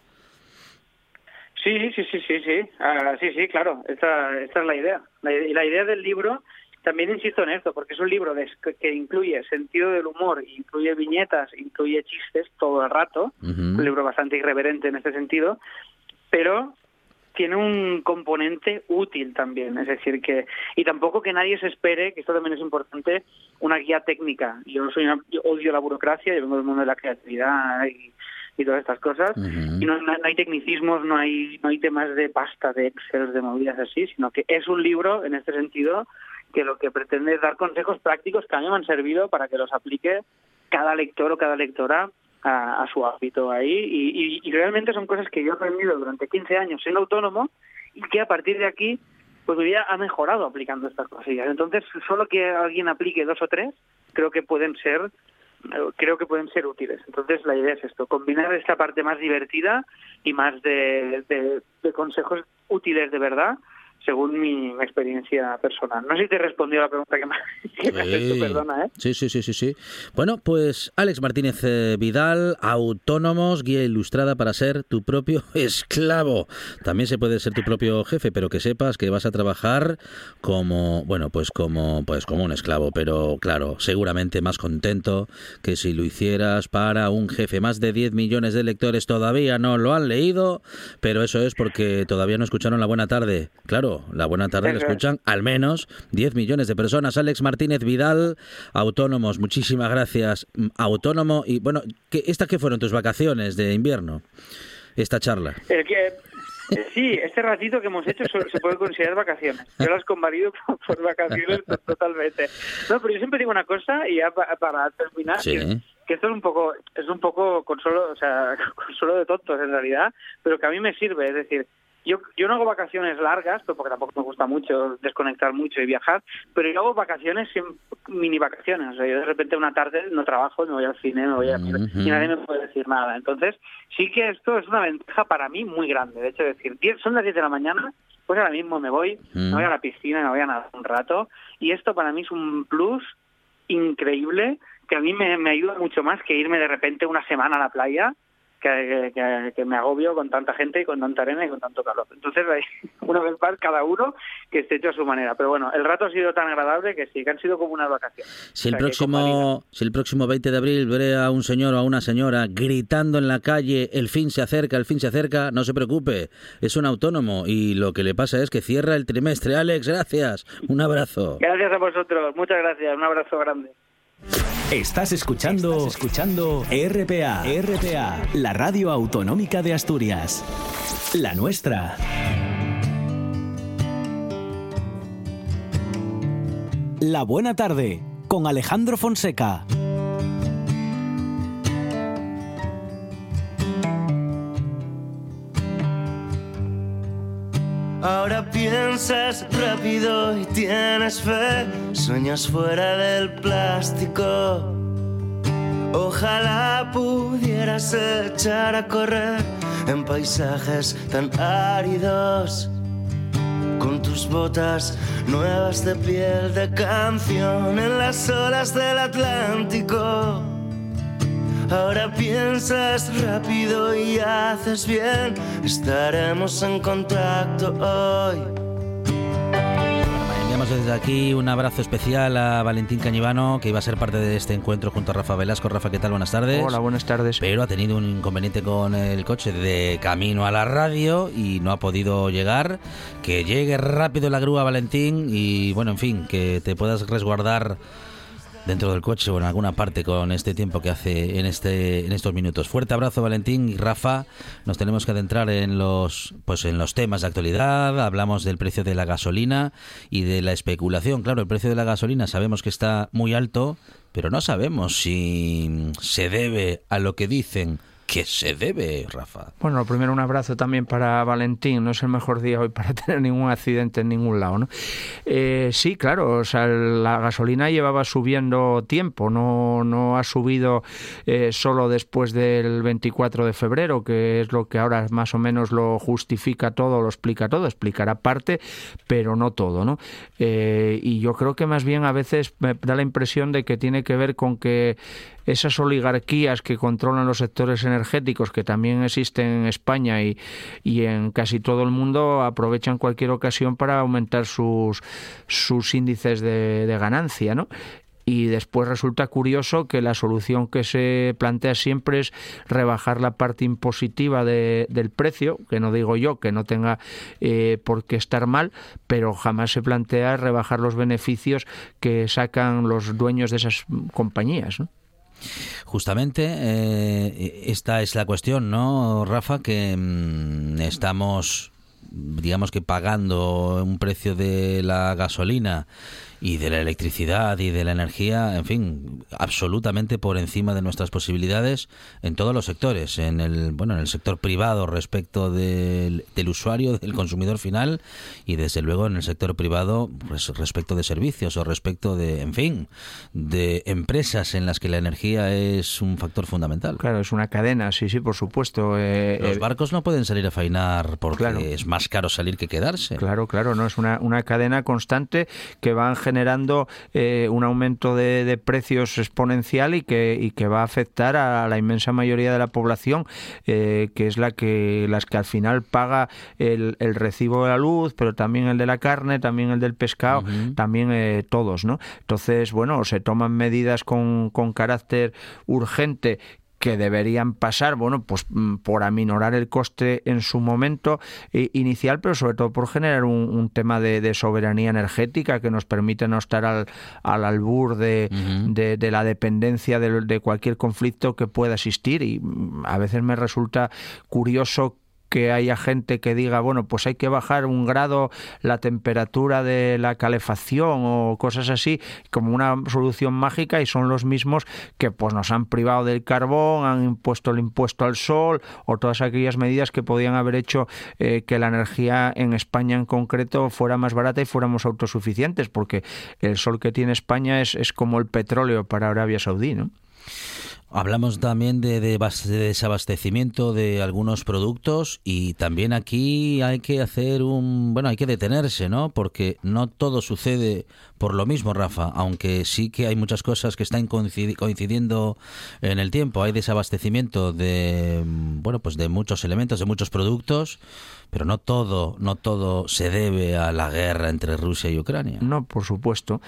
Sí, sí, sí, sí, sí. Ah, sí, sí, claro. Esta, esta es la idea. La, y la idea del libro, también insisto en esto, porque es un libro de- que, que incluye sentido del humor, incluye viñetas, incluye chistes todo el rato. Un libro bastante irreverente en este sentido, pero tiene un componente útil también, es decir, que y tampoco que nadie se espere, que esto también es importante, una guía técnica. Yo soy una- yo odio la burocracia, yo vengo del mundo de la creatividad y, y todas estas cosas, y no, no- no hay tecnicismos, no hay no hay temas de pasta, de Excel, de movidas así, sino que es un libro en este sentido que lo que pretende es dar consejos prácticos que a mí me han servido para que los aplique cada lector o cada lectora a, su ámbito ahí y, realmente son cosas que yo he aprendido durante 15 años siendo autónomo y que a partir de aquí pues mi vida ha mejorado aplicando estas cosillas. Entonces, solo que alguien aplique dos o tres, creo que pueden ser creo que pueden ser útiles. Entonces, la idea es esto, combinar esta parte más divertida y más de consejos útiles de verdad, según mi, experiencia personal. No sé si te respondió la pregunta que me, que me has hecho, perdona, ¿eh? Sí, sí, sí, sí, sí. Bueno, pues Alex Martínez eh, Vidal, Autónomos, guía ilustrada para ser tu propio esclavo. También se puede ser tu propio jefe, pero que sepas que vas a trabajar como, bueno, pues como, pues como un esclavo, pero claro, seguramente más contento que si lo hicieras para un jefe. Más de 10 millones de lectores todavía no lo han leído, pero eso es porque todavía no escucharon la buena tarde. Claro, la buena tarde Eso escuchan al menos 10 millones de personas. Alex Martínez Vidal, autónomos, muchísimas gracias. Mm, Autónomo y bueno, ¿qué, ¿estas qué fueron tus vacaciones de invierno? Esta charla. El que, sí, este ratito que hemos hecho se puede considerar vacaciones. Yo las convalido por, por vacaciones to- totalmente. No, pero yo siempre digo una cosa y ya pa- para terminar, Sí. que, que esto es un poco es un poco consuelo, o sea, consuelo de tontos en realidad, pero que a mí me sirve, es decir, yo, yo no hago vacaciones largas, pero porque tampoco me gusta mucho desconectar mucho y viajar, pero yo hago vacaciones, mini vacaciones. O sea, yo de repente una tarde no trabajo, me voy al cine, me voy a... Ujú. y nadie me puede decir nada. Entonces, sí que esto es una ventaja para mí muy grande. De hecho, decir, 10 son las 10 de la mañana, pues ahora mismo me voy, me voy a la piscina, me voy a nadar un rato, y esto para mí es un plus increíble que a mí me, me ayuda mucho más que irme de repente una semana a la playa que, que- que me agobio con tanta gente y con tanta arena y con tanto calor. Entonces, una vez más, cada uno que esté hecho a su manera. Pero bueno, el rato ha sido tan agradable que sí, que han sido como unas vacaciones. Si el O sea, próximo, si el próximo 20 de abril veré a un señor o a una señora gritando en la calle, el fin se acerca, el fin se acerca, no se preocupe, es un autónomo y lo que le pasa es que cierra el trimestre. Alex, gracias. Un abrazo. Gracias a vosotros, muchas gracias, un abrazo grande. Estás escuchando, escuchando RPA, RPA, la radio autonómica de Asturias. La nuestra. La buena tarde con Alejandro Fonseca. Ahora piensas rápido y tienes fe, sueñas fuera del plástico. Ojalá pudieras echar a correr en paisajes tan áridos. Con tus botas nuevas de piel de canción en las olas del Atlántico. Ahora piensas rápido y haces bien. Estaremos en contacto hoy. Enviamos desde aquí un abrazo especial a Valentín Cañivano, que iba a ser parte de este encuentro junto a Rafa Velasco. Rafa, ¿qué tal? Buenas tardes. Hola, buenas tardes. Pero ha tenido un inconveniente con el coche de camino a la radio y no ha podido llegar. Que llegue rápido la grúa, Valentín, y bueno, en fin, que te puedas resguardar dentro del coche o en alguna parte con este tiempo que hace en este en estos minutos. Fuerte abrazo Valentín y Rafa. Nos tenemos que adentrar en los pues en los temas de actualidad. Hablamos del precio de la gasolina y de la especulación. Claro, el precio de la gasolina sabemos que está muy alto, pero no sabemos si se debe a lo que dicen que se debe, Rafa? Bueno, primero un abrazo también para Valentín. No es el mejor día hoy para tener ningún accidente en ningún lado, ¿no? Eh, sí, claro, o sea, la gasolina llevaba subiendo tiempo, no, no ha subido eh, solo después del 24 de febrero, que es lo que ahora más o menos lo justifica todo, lo explica todo, explicará parte, pero no todo, ¿no? Eh, y yo creo que más bien a veces me da la impresión de que tiene que ver con que esas oligarquías que controlan los sectores energéticos que también existen en España y, y en casi todo el mundo aprovechan cualquier ocasión para aumentar sus, sus índices de, de ganancia, ¿no? y después resulta curioso que la solución que se plantea siempre es rebajar la parte impositiva de, del precio, que no digo yo que no tenga eh, por qué estar mal, pero jamás se plantea rebajar los beneficios que sacan los dueños de esas compañías. ¿no? Justamente eh, esta es la cuestión, ¿no, Rafa? Que mm, estamos, digamos que pagando un precio de la gasolina y de la electricidad y de la energía, en fin, absolutamente por encima de nuestras posibilidades en todos los sectores, en el bueno, en el sector privado respecto del, del usuario, del consumidor final y desde luego en el sector privado pues, respecto de servicios o respecto de, en fin, de empresas en las que la energía es un factor fundamental. Claro, es una cadena, sí, sí, por supuesto. Eh, Los eh, barcos no pueden salir a fainar porque Claro. es más caro salir que quedarse. Claro, claro, no es una, una cadena constante que van generando eh, un aumento de, de precios exponencial y que, y que va a afectar a la inmensa mayoría de la población, eh, que es la que las que al final paga el, el recibo de la luz, pero también el de la carne, también el del pescado, también eh, todos, ¿no? Entonces, bueno, se toman medidas con, con carácter urgente que deberían pasar, bueno, pues mm, por aminorar el coste en su momento eh, inicial, pero sobre todo por generar un, un tema de, de soberanía energética que nos permite no estar al, al albur de, de- de la dependencia de, de cualquier conflicto que pueda existir. Y mm, a veces me resulta curioso que haya gente que diga, bueno, pues hay que bajar un grado la temperatura de la calefacción o cosas así, como una solución mágica y son los mismos que pues nos han privado del carbón, han impuesto el impuesto al sol o todas aquellas medidas que podían haber hecho eh, que la energía en España en concreto fuera más barata y fuéramos autosuficientes, porque el sol que tiene España es, es como el petróleo para Arabia Saudí, ¿no? Hablamos también de, de bas- de desabastecimiento de algunos productos y también aquí hay que hacer un, bueno, hay que detenerse, ¿no? Porque no todo sucede por lo mismo, Rafa, aunque sí que hay muchas cosas que están coincidi- coincidiendo en el tiempo. Hay desabastecimiento de, bueno, pues de muchos elementos, de muchos productos, pero no todo, no todo se debe a la guerra entre Rusia y Ucrania. No, por supuesto.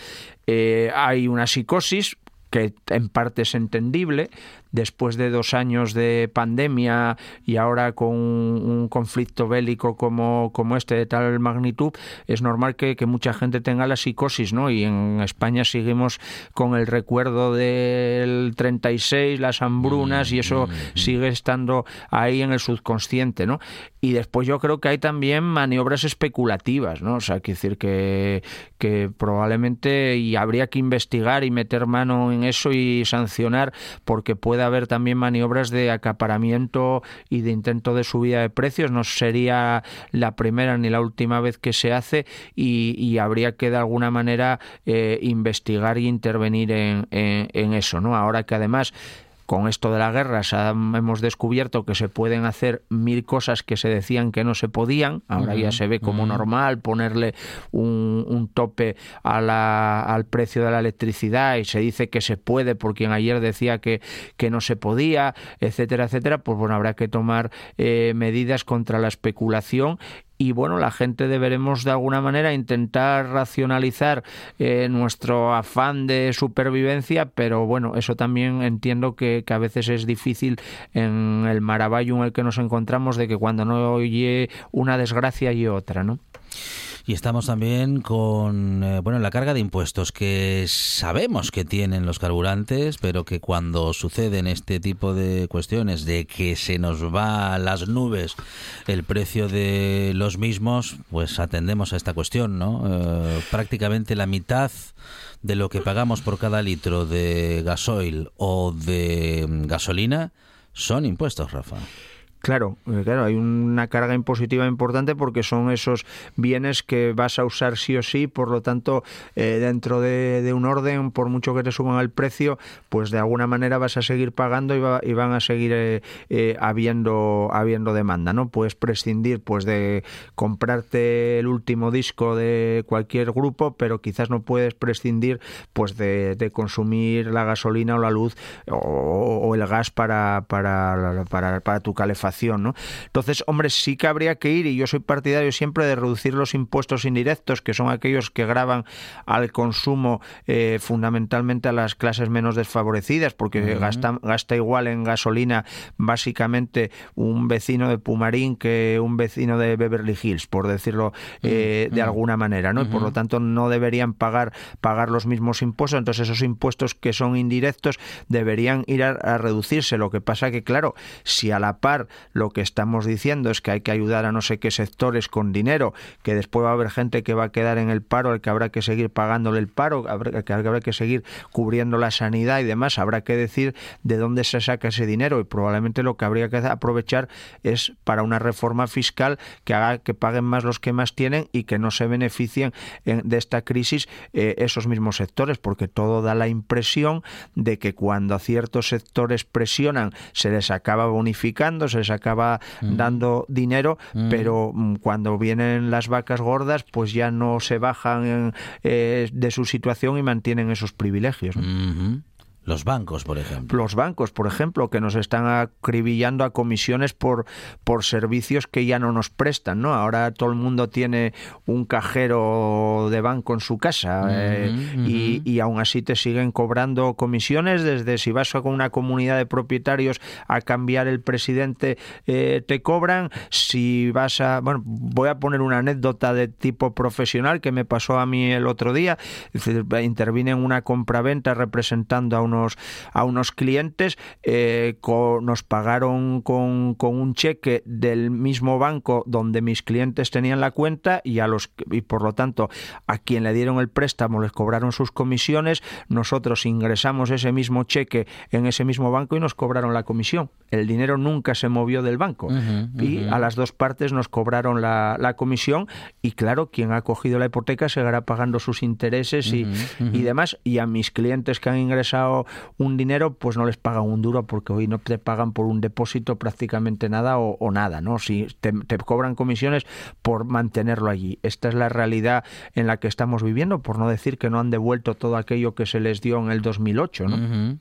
Eh, hay una psicosis que en parte es entendible después de dos años de pandemia y ahora con un, conflicto bélico como, como este de tal magnitud, es normal que, que mucha gente tenga la psicosis, ¿no? Y en España seguimos con el recuerdo del 36, las hambrunas, y eso sigue estando ahí en el subconsciente, ¿no? Y después yo creo que hay también maniobras especulativas, ¿no? O sea, quiero decir que, que probablemente y habría que investigar y meter mano en eso y sancionar porque puede haber también maniobras de acaparamiento y de intento de subida de precios. No sería la primera ni la última vez que se hace y, habría que de alguna manera eh, investigar y intervenir en, en eso. ¿no? Ahora que además con esto de la guerra hemos descubierto que se pueden hacer mil cosas que se decían que no se podían. Ahora ya se ve como normal ponerle un, tope al precio de la electricidad y se dice que se puede por quien ayer decía que, que no se podía, etcétera, etcétera. Pues bueno, habrá que tomar eh, medidas contra la especulación y bueno, la gente deberemos de alguna manera intentar racionalizar eh, nuestro afán de supervivencia, pero bueno, eso también entiendo que, que, a veces es difícil en el maravillo en el que nos encontramos de que cuando no oye una desgracia y otra, ¿no? Y estamos también con eh, bueno la carga de impuestos que sabemos que tienen los carburantes, pero que cuando suceden este tipo de cuestiones de que se nos va a las nubes el precio de los mismos, pues atendemos a esta cuestión, ¿no? Eh, prácticamente la mitad de lo que pagamos por cada litro de gasoil o de gasolina son impuestos, Rafa. Claro, eh, claro, hay una carga impositiva importante porque son esos bienes que vas a usar sí o sí, por lo tanto, eh, dentro de, un orden, por mucho que te suban el precio, pues de alguna manera vas a seguir pagando y, van a seguir eh, habiendo, habiendo demanda, ¿no? Puedes prescindir pues de comprarte el último disco de cualquier grupo, pero quizás no puedes prescindir pues de, consumir la gasolina o la luz o, el gas para, para, para tu calefacción ¿no? Entonces, hombre, sí que habría que ir, y yo soy partidario siempre de reducir los impuestos indirectos, que son aquellos que graban al consumo eh, fundamentalmente a las clases menos desfavorecidas, porque gasta, gasta igual en gasolina básicamente un vecino de Pumarín que un vecino de Beverly Hills, por decirlo eh, de alguna manera, ¿no? Y por lo tanto no deberían pagar, pagar los mismos impuestos, entonces esos impuestos que son indirectos deberían ir a, a reducirse. Lo que pasa que, claro, si a la par lo que estamos diciendo es que hay que ayudar a no sé qué sectores con dinero, que después va a haber gente que va a quedar en el paro, al que habrá que seguir pagándole el paro, que habrá que seguir cubriendo la sanidad y demás, habrá que decir de dónde se saca ese dinero y probablemente lo que habría que aprovechar es para una reforma fiscal que haga que paguen más los que más tienen y que no se beneficien de esta crisis eh, esos mismos sectores, porque todo da la impresión de que cuando a ciertos sectores presionan se les acaba bonificando, se les acaba mm. dando dinero, mm. pero mm, cuando vienen las vacas gordas, pues ya no se bajan eh, de su situación y mantienen esos privilegios. Los bancos, por ejemplo. Los bancos, por ejemplo, que nos están acribillando a comisiones por, por servicios que ya no nos prestan, ¿no? Ahora todo el mundo tiene un cajero de banco en su casa eh, Y, y, aún así te siguen cobrando comisiones desde si vas con una comunidad de propietarios a cambiar el presidente eh, te cobran, si vas a... Bueno, voy a poner una anécdota de tipo profesional que me pasó a mí el otro día. Intervine en una compraventa representando a unos a unos clientes, eh, nos pagaron con, un cheque del mismo banco donde mis clientes tenían la cuenta y a los y por lo tanto a quien le dieron el préstamo les cobraron sus comisiones, nosotros ingresamos ese mismo cheque en ese mismo banco y nos cobraron la comisión. El dinero nunca se movió del banco. Y a las dos partes nos cobraron la, comisión y claro, quien ha cogido la hipoteca seguirá pagando sus intereses y, y demás. Y a mis clientes que han ingresado un dinero, pues no les pagan un duro porque hoy no te pagan por un depósito prácticamente nada o, nada, ¿no? Si te, cobran comisiones por mantenerlo allí. Esta es la realidad en la que estamos viviendo, por no decir que no han devuelto todo aquello que se les dio en el 2008, ¿no?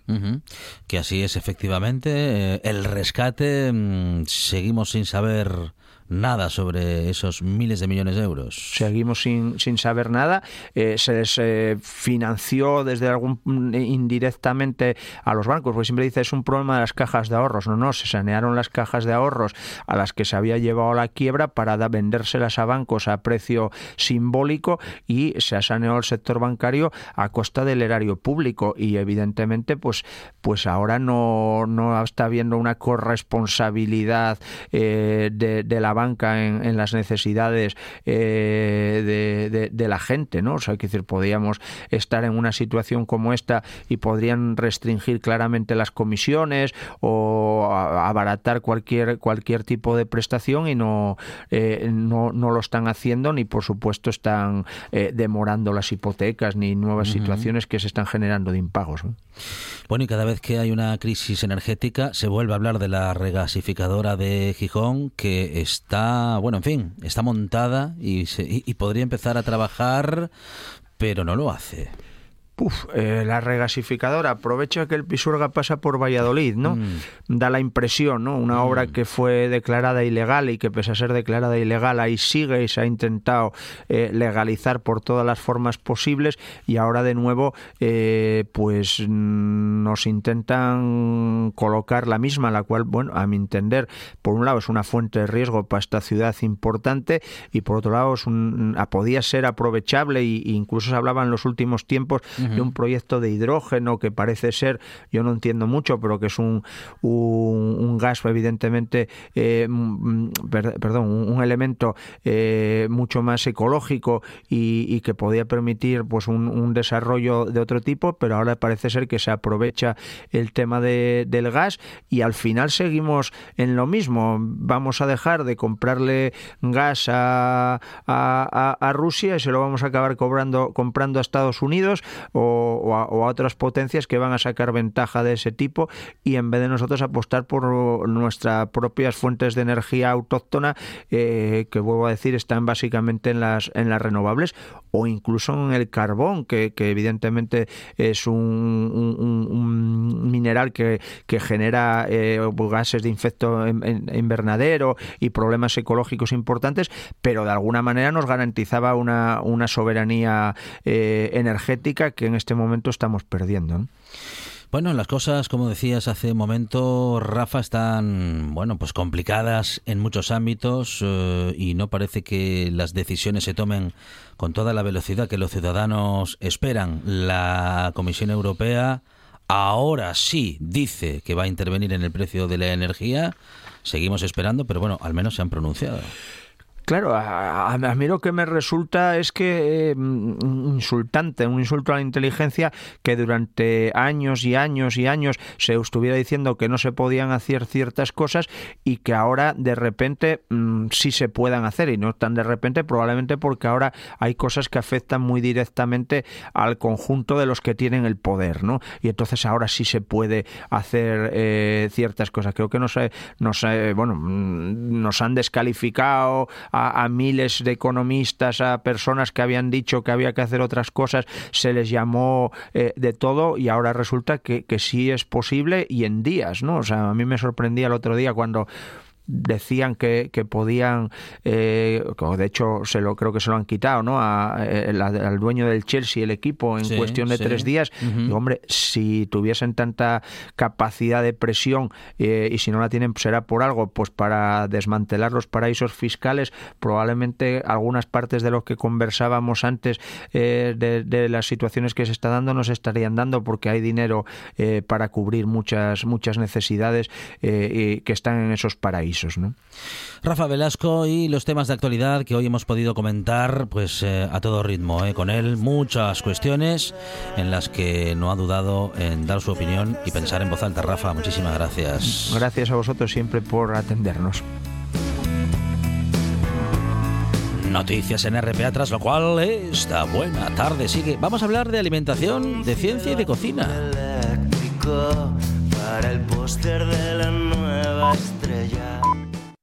Que así es, efectivamente. Eh, el rescate, mm, seguimos sin saber nada sobre esos miles de millones de euros. Seguimos sin, sin saber nada. Eh, se eh, financió desde algún indirectamente a los bancos, porque siempre dice es un problema de las cajas de ahorros. No, no, se sanearon las cajas de ahorros a las que se había llevado la quiebra para vendérselas a bancos a precio simbólico y se ha saneado el sector bancario a costa del erario público y evidentemente pues pues ahora no, no está habiendo una corresponsabilidad eh, de la banca en, las necesidades de, de, la gente, ¿no? O sea, que decir, podríamos estar en una situación como esta y podrían restringir claramente las comisiones o abaratar cualquier cualquier tipo de prestación y no, no, no lo están haciendo ni por supuesto están demorando las hipotecas ni nuevas situaciones que se están generando de impagos. Bueno, y cada vez que hay una crisis energética se vuelve a hablar de la regasificadora de Gijón que está, bueno, en fin, está montada y, y podría empezar a trabajar, pero no lo hace. Puf, eh, la regasificadora aprovecha que el Pisuerga pasa por Valladolid, ¿no? Mm. Da la impresión, ¿no? Una obra mm. que fue declarada ilegal y que pese a ser declarada ilegal ahí sigue y se ha intentado eh, legalizar por todas las formas posibles y ahora de nuevo eh, pues nos intentan colocar la misma, la cual, bueno, a mi entender, por un lado es una fuente de riesgo para esta ciudad importante y por otro lado es un, podía ser aprovechable e incluso se hablaba en los últimos tiempos de un proyecto de hidrógeno que parece ser, yo no entiendo mucho, pero que es un, un, gas evidentemente, eh, perdón, un, elemento eh, mucho más ecológico y, que podía permitir pues un, desarrollo de otro tipo, pero ahora parece ser que se aprovecha el tema de, del gas y al final seguimos en lo mismo. Vamos a dejar de comprarle gas a, a, a Rusia y se lo vamos a acabar cobrando, comprando a Estados Unidos o, a, otras potencias que van a sacar ventaja de ese tipo y en vez de nosotros apostar por nuestras propias fuentes de energía autóctona eh, que vuelvo a decir están básicamente en las en las renovables o incluso en el carbón que, evidentemente es un, mineral que, genera eh, gases de infecto invernadero y problemas ecológicos importantes pero de alguna manera nos garantizaba una, una soberanía eh, energética que en este momento estamos perdiendo. Bueno, las cosas, como decías hace un momento, Rafa, están, bueno, pues complicadas en muchos ámbitos eh, y no parece que las decisiones se tomen con toda la velocidad que los ciudadanos esperan. La Comisión Europea ahora sí dice que va a intervenir en el precio de la energía. Seguimos esperando, pero bueno, al menos se han pronunciado. Claro, a, mí lo que me resulta es que eh, insultante, un insulto a la inteligencia que durante años y años y años se estuviera diciendo que no se podían hacer ciertas cosas y que ahora de repente mm, sí se puedan hacer y no tan de repente probablemente porque ahora hay cosas que afectan muy directamente al conjunto de los que tienen el poder, ¿no? Y entonces ahora sí se puede hacer eh, ciertas cosas. Creo que nos, nos, bueno, mm, nos han descalificado a, miles de economistas, a personas que habían dicho que había que hacer otras cosas, se les llamó eh, de todo y ahora resulta que, que sí es posible y en días, ¿no? O sea, a mí me sorprendía el otro día cuando decían que, que podían, eh, de hecho se lo creo que se lo han quitado, ¿no? Eh, al dueño del Chelsea, el equipo, en cuestión de tres días. y, hombre, si tuviesen tanta capacidad de presión eh, y si no la tienen será por algo, pues para desmantelar los paraísos fiscales, probablemente algunas partes de lo que conversábamos antes de, de, las situaciones que se está dando no se estarían dando porque hay dinero para cubrir muchas muchas necesidades que están en esos paraísos. Rafa Velasco y los temas de actualidad que hoy hemos podido comentar pues eh, a todo ritmo, eh, con él muchas cuestiones en las que no ha dudado en dar su opinión y pensar en voz alta. Rafa, muchísimas gracias. Gracias a vosotros siempre por atendernos. Noticias en RPA, tras lo cual esta buena tarde sigue. Vamos a hablar de alimentación, de ciencia y de cocina. Para el póster de la nueva estrella.